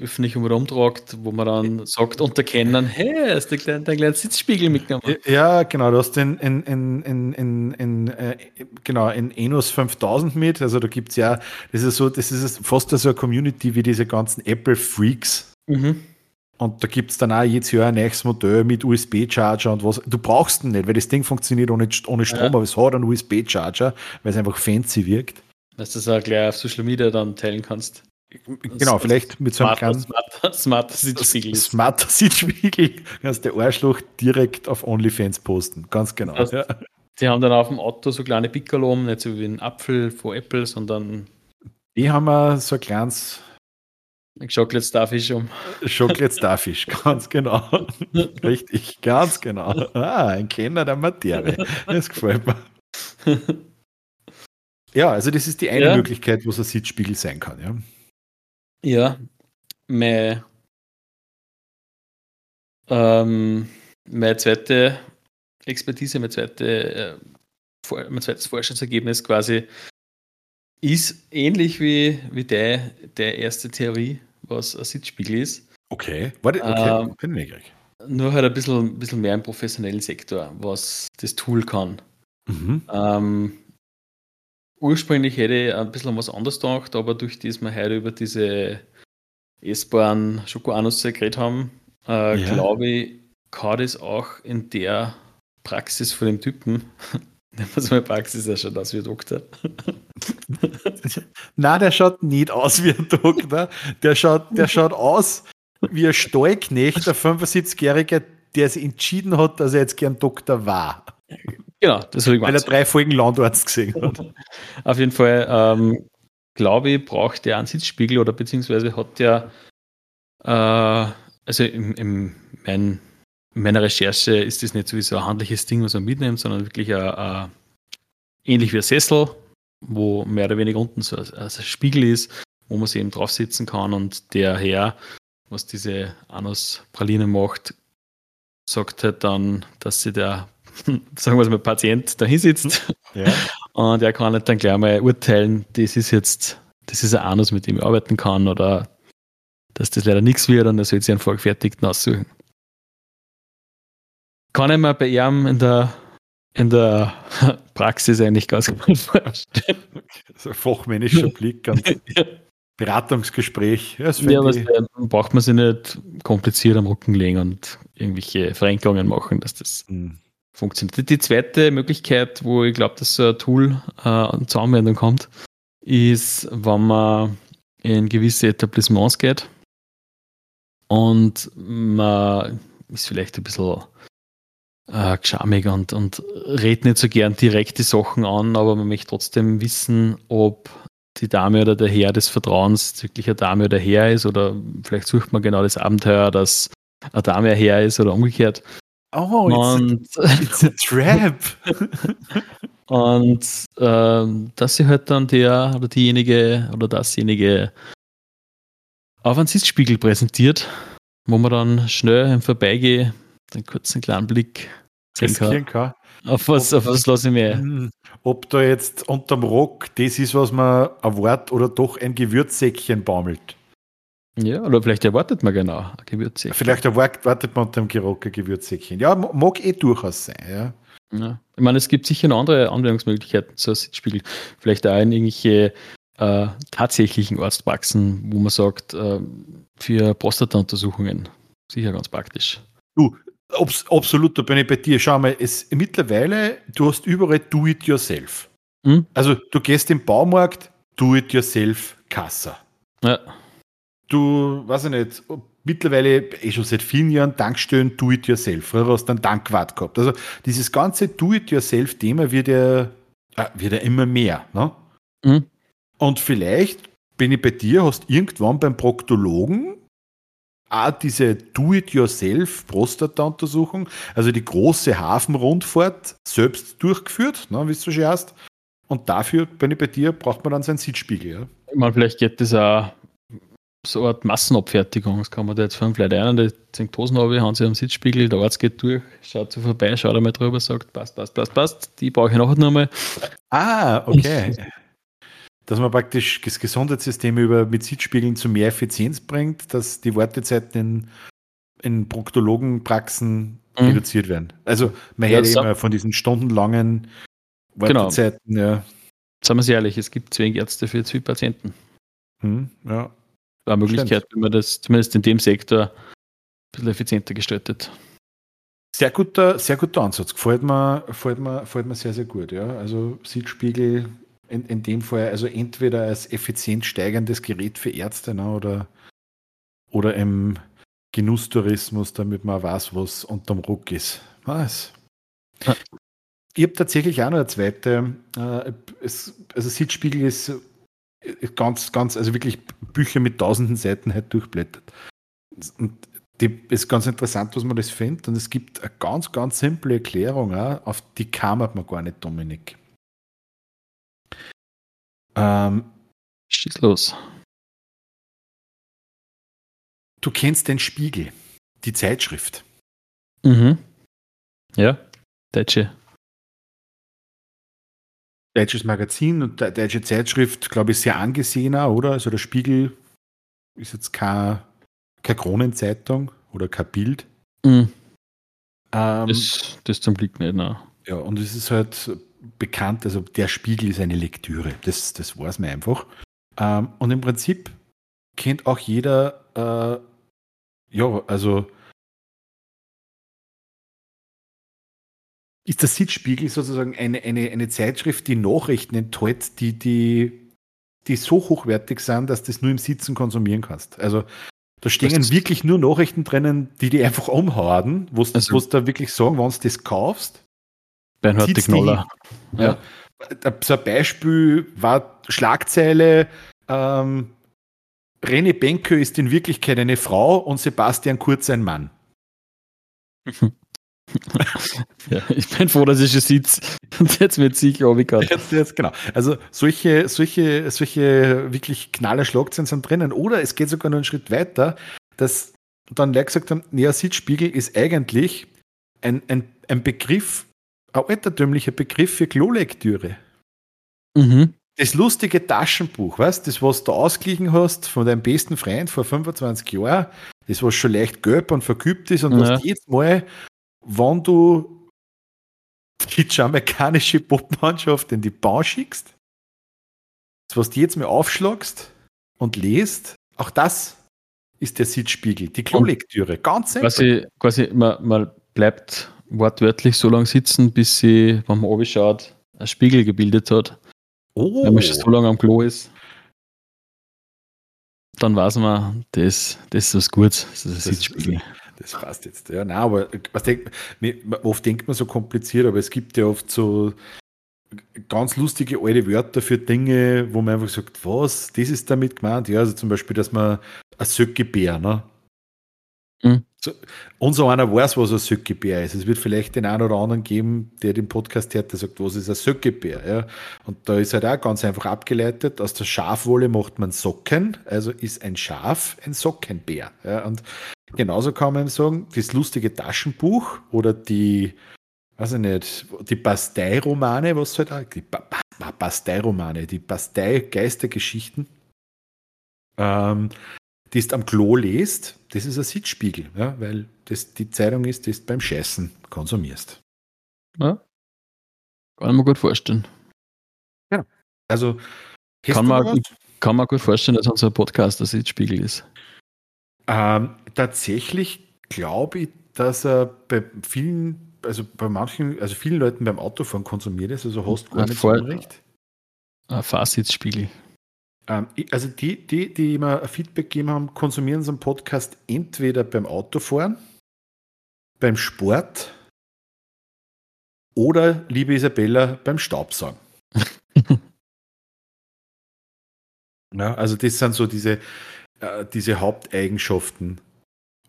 öffentlich umtragt, wo man dann sagt, unterkennen, hey, hast du dein kleinen Sitzspiegel mitgenommen? Ja, genau, du hast den in, in, in, in, in äh, genau, in Enos 5000 mit, also da gibt es ja, das ist so, das ist fast so eine Community wie diese ganzen Apple-Freaks. Mhm. Und da gibt es dann auch jedes Jahr ein neues Modell mit USB-Charger und was. Du brauchst ihn nicht, weil das Ding funktioniert ohne, ohne Strom, ja. aber es hat einen USB-Charger, weil es einfach fancy wirkt. Dass du das auch gleich auf Social Media dann teilen kannst. Genau, vielleicht mit so einem kleinen Smart, Smart Sitzspiegel. Smart Sitzspiegel kannst der Arschloch direkt auf OnlyFans posten. Ganz genau. Das ja. Die haben dann auf dem Auto so kleine Piccolo, nicht so wie ein Apfel von Apple, sondern. Die haben wir so ein kleines. Chocolate Starfish um. Chocolate Starfish, ganz genau. Richtig, ganz genau. Ah, ein Kenner der Materie. Das gefällt mir. Ja, also das ist die eine ja. Möglichkeit, wo es ein Sitzspiegel sein kann, ja. Ja, meine, ähm, meine zweite Expertise, mein, zweite, äh, mein zweites Forschungsergebnis quasi ist ähnlich wie, wie der, der erste Theorie, was ein Sitzspiegel ist. Okay, warte, okay, ähm, ich gleich. Nur halt ein bisschen, ein bisschen mehr im professionellen Sektor, was das Tool kann. Mhm. Ähm, Ursprünglich hätte ich ein bisschen was anderes gedacht, aber durch das wir heute über diese essbaren Schokoanusse geredet haben, äh, ja. glaube ich, kann das auch in der Praxis von dem Typen, nehmen wir es mal Praxis, er schaut aus wie Doktor. Nein, der schaut nicht aus wie ein Doktor. Der schaut, der schaut aus wie ein Stallknecht, der 75-Jährige, der sich entschieden hat, dass er jetzt gern Doktor war. Genau, das habe ich Weil er drei Folgen Landarzt gesehen hat. Auf jeden Fall, ähm, glaube ich, braucht der einen Sitzspiegel oder beziehungsweise hat der, äh, also im, im mein, in meiner Recherche ist das nicht sowieso ein handliches Ding, was man mitnimmt, sondern wirklich ein, ein, ähnlich wie ein Sessel, wo mehr oder weniger unten so ein, ein Spiegel ist, wo man sich eben drauf sitzen kann und der Herr, was diese Anus-Praline macht, sagt halt dann, dass sie der sagen wir es mal, Patient da hinsitzt ja. und er kann halt dann gleich mal urteilen, das ist jetzt, das ist ein Anus, mit dem ich arbeiten kann oder dass das leider nichts wird und er soll sich einen vorgefertigten aussuchen. Kann ich mir bei ihm in der, in der Praxis eigentlich ganz gut vorstellen. So ein fachmännischer Blick. Ganz. Beratungsgespräch. Ja, was, dann braucht man sich nicht kompliziert am Rücken legen und irgendwelche Verrenkungen machen, dass das mhm. funktioniert. Die zweite Möglichkeit, wo ich glaube, dass so ein Tool äh, zur Anwendung kommt, ist, wenn man in gewisse Etablissements geht und man ist vielleicht ein bisschen äh, geschamig und, und redet nicht so gern direkt die Sachen an, aber man möchte trotzdem wissen, ob die Dame oder der Herr des Vertrauens wirklich eine Dame oder Herr ist oder vielleicht sucht man genau das Abenteuer, dass eine Dame ein Herr ist oder umgekehrt. Oh, und, it's, a, it's a trap. und äh, dass sie halt dann der oder diejenige oder dasjenige auf einen Sitzspiegel präsentiert, wo man dann schnell im Vorbeigehen einen kurzen kleinen Blick sehen kann. Auf was, ob, auf was lasse ich mir? Hm, ob da jetzt unterm Rock das ist, was man erwartet oder doch ein Gewürzsäckchen baumelt. Ja, oder vielleicht erwartet man genau ein Gewürzsäckchen. Vielleicht erwartet man unter dem Gerock ein Gewürzsäckchen. Ja, mag eh durchaus sein, ja. ja. Ich meine, es gibt sicher noch andere Anwendungsmöglichkeiten zur Sitzspiegel. Vielleicht auch in irgendwelche äh, tatsächlichen Arztpraxen, wo man sagt, äh, für Prostata-Untersuchungen. Sicher ganz praktisch. Du, Obs absolut, da bin ich bei dir. Schau mal, es, mittlerweile, du hast überall Do-it-yourself. Hm? Also du gehst im Baumarkt, Do-it-yourself, Kassa. Ja. Du, weiß ich nicht, mittlerweile eh schon seit vielen Jahren Tankstellen Do-it-yourself. Früher hast du einen Tankwart gehabt. Also dieses ganze Do-it-yourself-Thema wird ja, äh, wird ja immer mehr. Ne? Hm? Und vielleicht bin ich bei dir, hast irgendwann beim Proktologen auch diese Do-it-yourself-Prostata-Untersuchung, also die große Hafenrundfahrt selbst durchgeführt, ne, wie du schon hast. Und dafür, wenn ich bei dir, braucht man dann seinen Sitzspiegel. Ja? Ich meine, vielleicht geht das auch so eine Art Massenabfertigung. Das kann man da jetzt von vielleicht einer, der zehn Dosen habe, haben sie am Sitzspiegel, der Arzt geht durch, schaut so vorbei, schaut einmal drüber, sagt, passt, passt, passt, passt, die brauche ich nachher nochmal. Ah, okay dass man praktisch das Gesundheitssystem über mit Sitzspiegeln zu mehr Effizienz bringt, dass die Wartezeiten in, in Proktologenpraxen mhm. reduziert werden. Also man hört ja, immer von diesen stundenlangen genau. Wartezeiten. Genau. Ja. Sagen wir es ehrlich, es gibt zu wenig Ärzte für zu viele Patienten. Hm, ja. Eine Möglichkeit, wenn man das zumindest in dem Sektor ein bisschen effizienter gestaltet. Sehr guter, sehr guter Ansatz. Gefällt mir, gefällt mir, gefällt mir sehr, sehr gut. Ja. Also Sitzspiegel in, in dem Fall also entweder als effizient steigendes Gerät für Ärzte ne, oder, oder im Genusstourismus, damit man weiß, was unterm Ruck ist. Was? Ja. Ich habe tatsächlich auch noch eine zweite. Äh, es, also Sitzspiegel ist ganz, ganz, also wirklich Bücher mit tausenden Seiten halt durchblättert. Und die ist ganz interessant, was man das findet. Und es gibt eine ganz, ganz simple Erklärung, auch, auf die kam man gar nicht, Dominik. Ähm, Schieß los. Du kennst den Spiegel, die Zeitschrift. Mhm. Ja, deutsche. Deutsches Magazin und deutsche Zeitschrift, glaube ich, sehr angesehener, oder? Also der Spiegel ist jetzt keine, keine Kronenzeitung oder kein Bild. Mhm. Ähm, das, das zum Glück nicht, ne? Ja, und es ist halt bekannt, also der Spiegel ist eine Lektüre, das, das weiß man einfach. Ähm, und im Prinzip kennt auch jeder, äh, ja, also ist der Sitzspiegel sozusagen eine, eine, eine Zeitschrift, die Nachrichten enthält, die, die, die so hochwertig sind, dass du das nur im Sitzen konsumieren kannst. Also da stehen wirklich nur Nachrichten drinnen, die die einfach umhauen, wo du also, da wirklich sagen, wenn du das kaufst, Bernhard de Knoller. Ja. ja. So ein Beispiel war Schlagzeile, ähm, René Benke ist in Wirklichkeit eine Frau und Sebastian Kurz ein Mann. ja, ich bin froh, dass ich es sitze. Und jetzt wird sicher jetzt, jetzt, genau. Also solche, solche, solche wirklich knaller Schlagzeilen sind drinnen. Oder es geht sogar noch einen Schritt weiter, dass dann Leute gesagt haben, ja, Sitzspiegel ist eigentlich ein, ein, ein Begriff, ein altertümlicher Begriff für Klolektüre. Mhm. Das lustige Taschenbuch, weißt das, was du ausgeglichen hast von deinem besten Freund vor 25 Jahren, das, was schon leicht gelb und verkübt ist und ja. was jedes Mal, wenn du die jamaikanische Popmannschaft in die Bahn schickst, das, was du jetzt mal aufschlagst, und lest, auch das ist der Sitzspiegel, die Klolektüre, ganz simpel. Quasi, quasi man, man bleibt wortwörtlich so lange sitzen, bis sie, wenn man schaut, ein Spiegel gebildet hat. Oh. Wenn man schon so lange am Klo ist, dann weiß man, das, das ist was Gutes, das ist ein Sitzspiegel. Das passt jetzt. Ja, nein, aber was denkt, oft denkt man so kompliziert, aber es gibt ja oft so ganz lustige alte Wörter für Dinge, wo man einfach sagt, was, das ist damit gemeint. Ja, also zum Beispiel, dass man ein Söckebär, ne? Mhm. So, unser einer weiß, was ein Söckebär ist. Es wird vielleicht den einen oder anderen geben, der den Podcast hört, der sagt, was ist ein Söckebär? Ja? Und da ist halt auch ganz einfach abgeleitet, aus der Schafwolle macht man Socken, also ist ein Schaf ein Sockenbär. Ja? Und genauso kann man sagen, das lustige Taschenbuch oder die weiß ich nicht, die Bastei-Romane, was halt auch, die ba Bastei-Romane, die Bastei-Geistergeschichten, ähm, die du am Klo lest, das ist ein Sitzspiegel, ja, weil das die Zeitung ist, die du beim Scheißen konsumierst. Ja. Kann man gut vorstellen. Ja. Also, kann man, kann man gut vorstellen, dass unser Podcast ein Sitzspiegel ist. Ähm, tatsächlich glaube ich, dass er bei vielen also bei manchen, also vielen Leuten beim Autofahren konsumiert ist, also hast gar nicht so recht. Ein Fazitspiegel. Ähm, also die, die, die immer Feedback gegeben haben, konsumieren unseren Podcast entweder beim Autofahren, beim Sport oder, liebe Isabella, beim Staubsaugen. ja, also das sind so diese, äh, diese Haupteigenschaften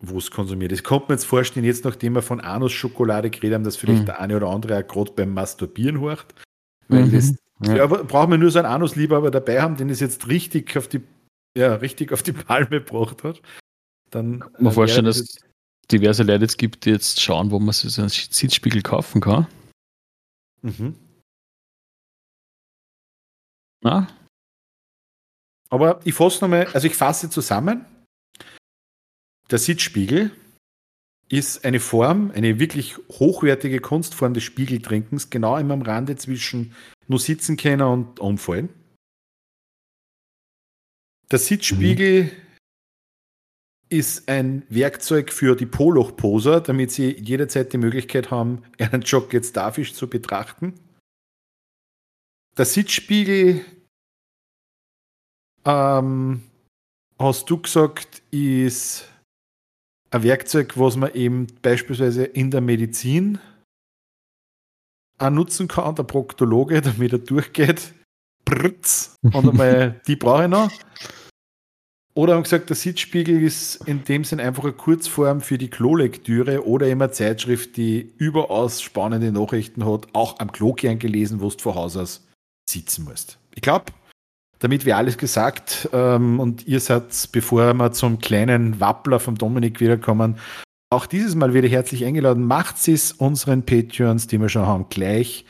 wo es konsumiert. Ich konnte mir jetzt vorstellen, jetzt nachdem wir von Anus-Schokolade geredet haben, dass vielleicht mhm. der eine oder andere auch gerade beim Masturbieren horcht. Weil mhm. das, ja. ja brauchen wir nur so einen Anus-Liebhaber dabei haben, den es jetzt richtig auf die, ja, richtig auf die Palme gebracht hat. Dann kann man äh, vorstellen, dass es diverse Leute jetzt gibt, die jetzt schauen, wo man sich so einen Sitzspiegel kaufen kann. Mhm. Na? Aber ich fasse nochmal, also ich fasse zusammen. Der Sitzspiegel ist eine Form, eine wirklich hochwertige Kunstform des Spiegeltrinkens, genau immer am Rande zwischen nur sitzen können und umfallen. Der Sitzspiegel mhm. ist ein Werkzeug für die Poloch-Poser, damit sie jederzeit die Möglichkeit haben, einen Job jetzt dafisch zu betrachten. Der Sitzspiegel, ähm, hast du gesagt, ist ein Werkzeug, was man eben beispielsweise in der Medizin auch nutzen kann, der Proktologe, damit er durchgeht. Brrtz, und einmal, die brauche ich noch. Oder haben gesagt, der Sitzspiegel ist in dem Sinn einfach eine Kurzform für die Klolektüre oder immer eine Zeitschrift, die überaus spannende Nachrichten hat, auch am Klo gern gelesen, wo du vor Haus aus sitzen musst. Ich glaube, damit wäre alles gesagt. Ähm, und ihr seid, bevor wir zum kleinen Wappler vom Dominik wiederkommen, auch dieses Mal wieder herzlich eingeladen. Macht es unseren Patreons, die wir schon haben, gleich.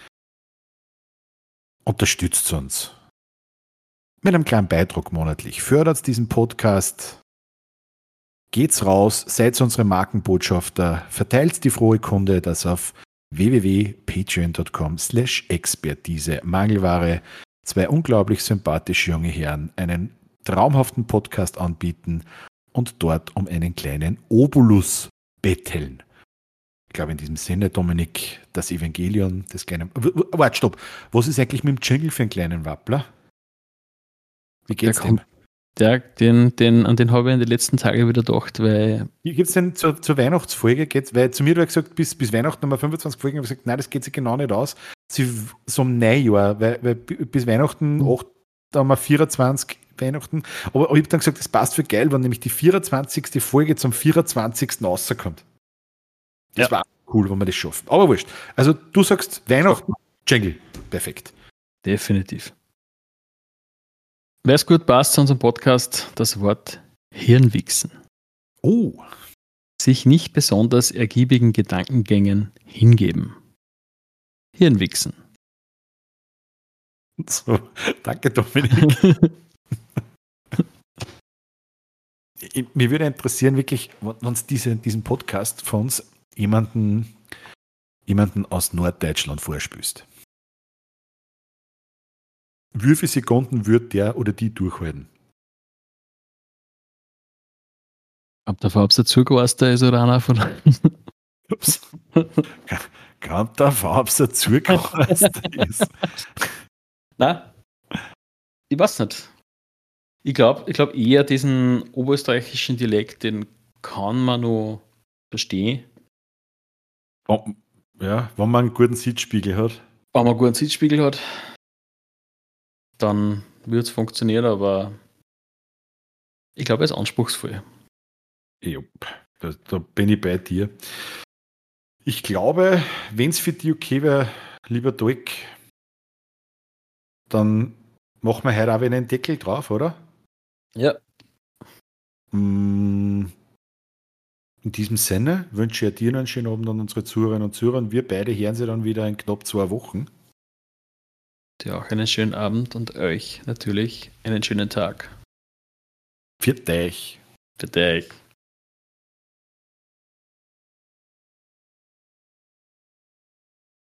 Unterstützt uns. Mit einem kleinen Beitrag monatlich. Fördert diesen Podcast. Geht's raus, seid unsere Markenbotschafter, verteilt die frohe Kunde, dass auf www.patreon.com slash Expertise Mangelware zwei unglaublich sympathische junge Herren einen traumhaften Podcast anbieten und dort um einen kleinen Obolus betteln. Ich glaube, in diesem Sinne, Dominik, das Evangelion des kleinen. Warte, stopp. Was ist eigentlich mit dem Jingle für einen kleinen Wappler? Wie geht's der dem? Der, den, den, an den habe ich in den letzten Tagen wieder gedacht, weil. Gibt es denn zur, zur Weihnachtsfolge? Geht's, weil zu mir hat gesagt, bis, bis Weihnachten haben wir 25 Folgen. Ich habe gesagt, nein, das geht sich genau nicht aus. Sie, so um Neujahr, weil, weil bis Weihnachten, mhm. 8, da haben wir 24 Weihnachten. Aber ich habe dann gesagt, das passt für geil, wenn nämlich die 24. Folge zum 24. rauskommt. Das ja. war cool, wenn wir das schaffen. Aber wurscht. Also du sagst Weihnachten, Jingle. Perfekt. Definitiv. Wer es gut passt zu unserem Podcast, das Wort Hirnwichsen. Oh. Sich nicht besonders ergiebigen Gedankengängen hingeben. Hirnwichsen. So, danke Dominik. Mir würde interessieren, wirklich, wenn uns diese, diesen Podcast von uns jemanden, jemanden aus Norddeutschland vorspüßt. Wie viele Sekunden wird der oder die durchhalten? Ob der Farbser ist oder einer von. Ups. Kann der Farbser Zugewasster ist? Nein. Ich weiß nicht. Ich glaube ich glaub eher diesen oberösterreichischen Dialekt, den kann man nur verstehen. Ja, wenn man einen guten Sitzspiegel hat. Wenn man einen guten Sitzspiegel hat, dann wird es funktionieren, aber ich glaube, er ist anspruchsvoll. Ja, da, da, bin ich bei dir. Ich glaube, wenn es für dich okay wäre, lieber Dolk, dann machen wir heute auch wieder einen Deckel drauf, oder? Ja. Mm, in diesem Sinne wünsche ich dir einen schönen Abend an unsere Zuhörerinnen und Zuhörer. Wir beide hören sie dann wieder in knapp zwei Wochen. Dir auch einen schönen Abend und euch natürlich einen schönen Tag. Für dich. Für dich.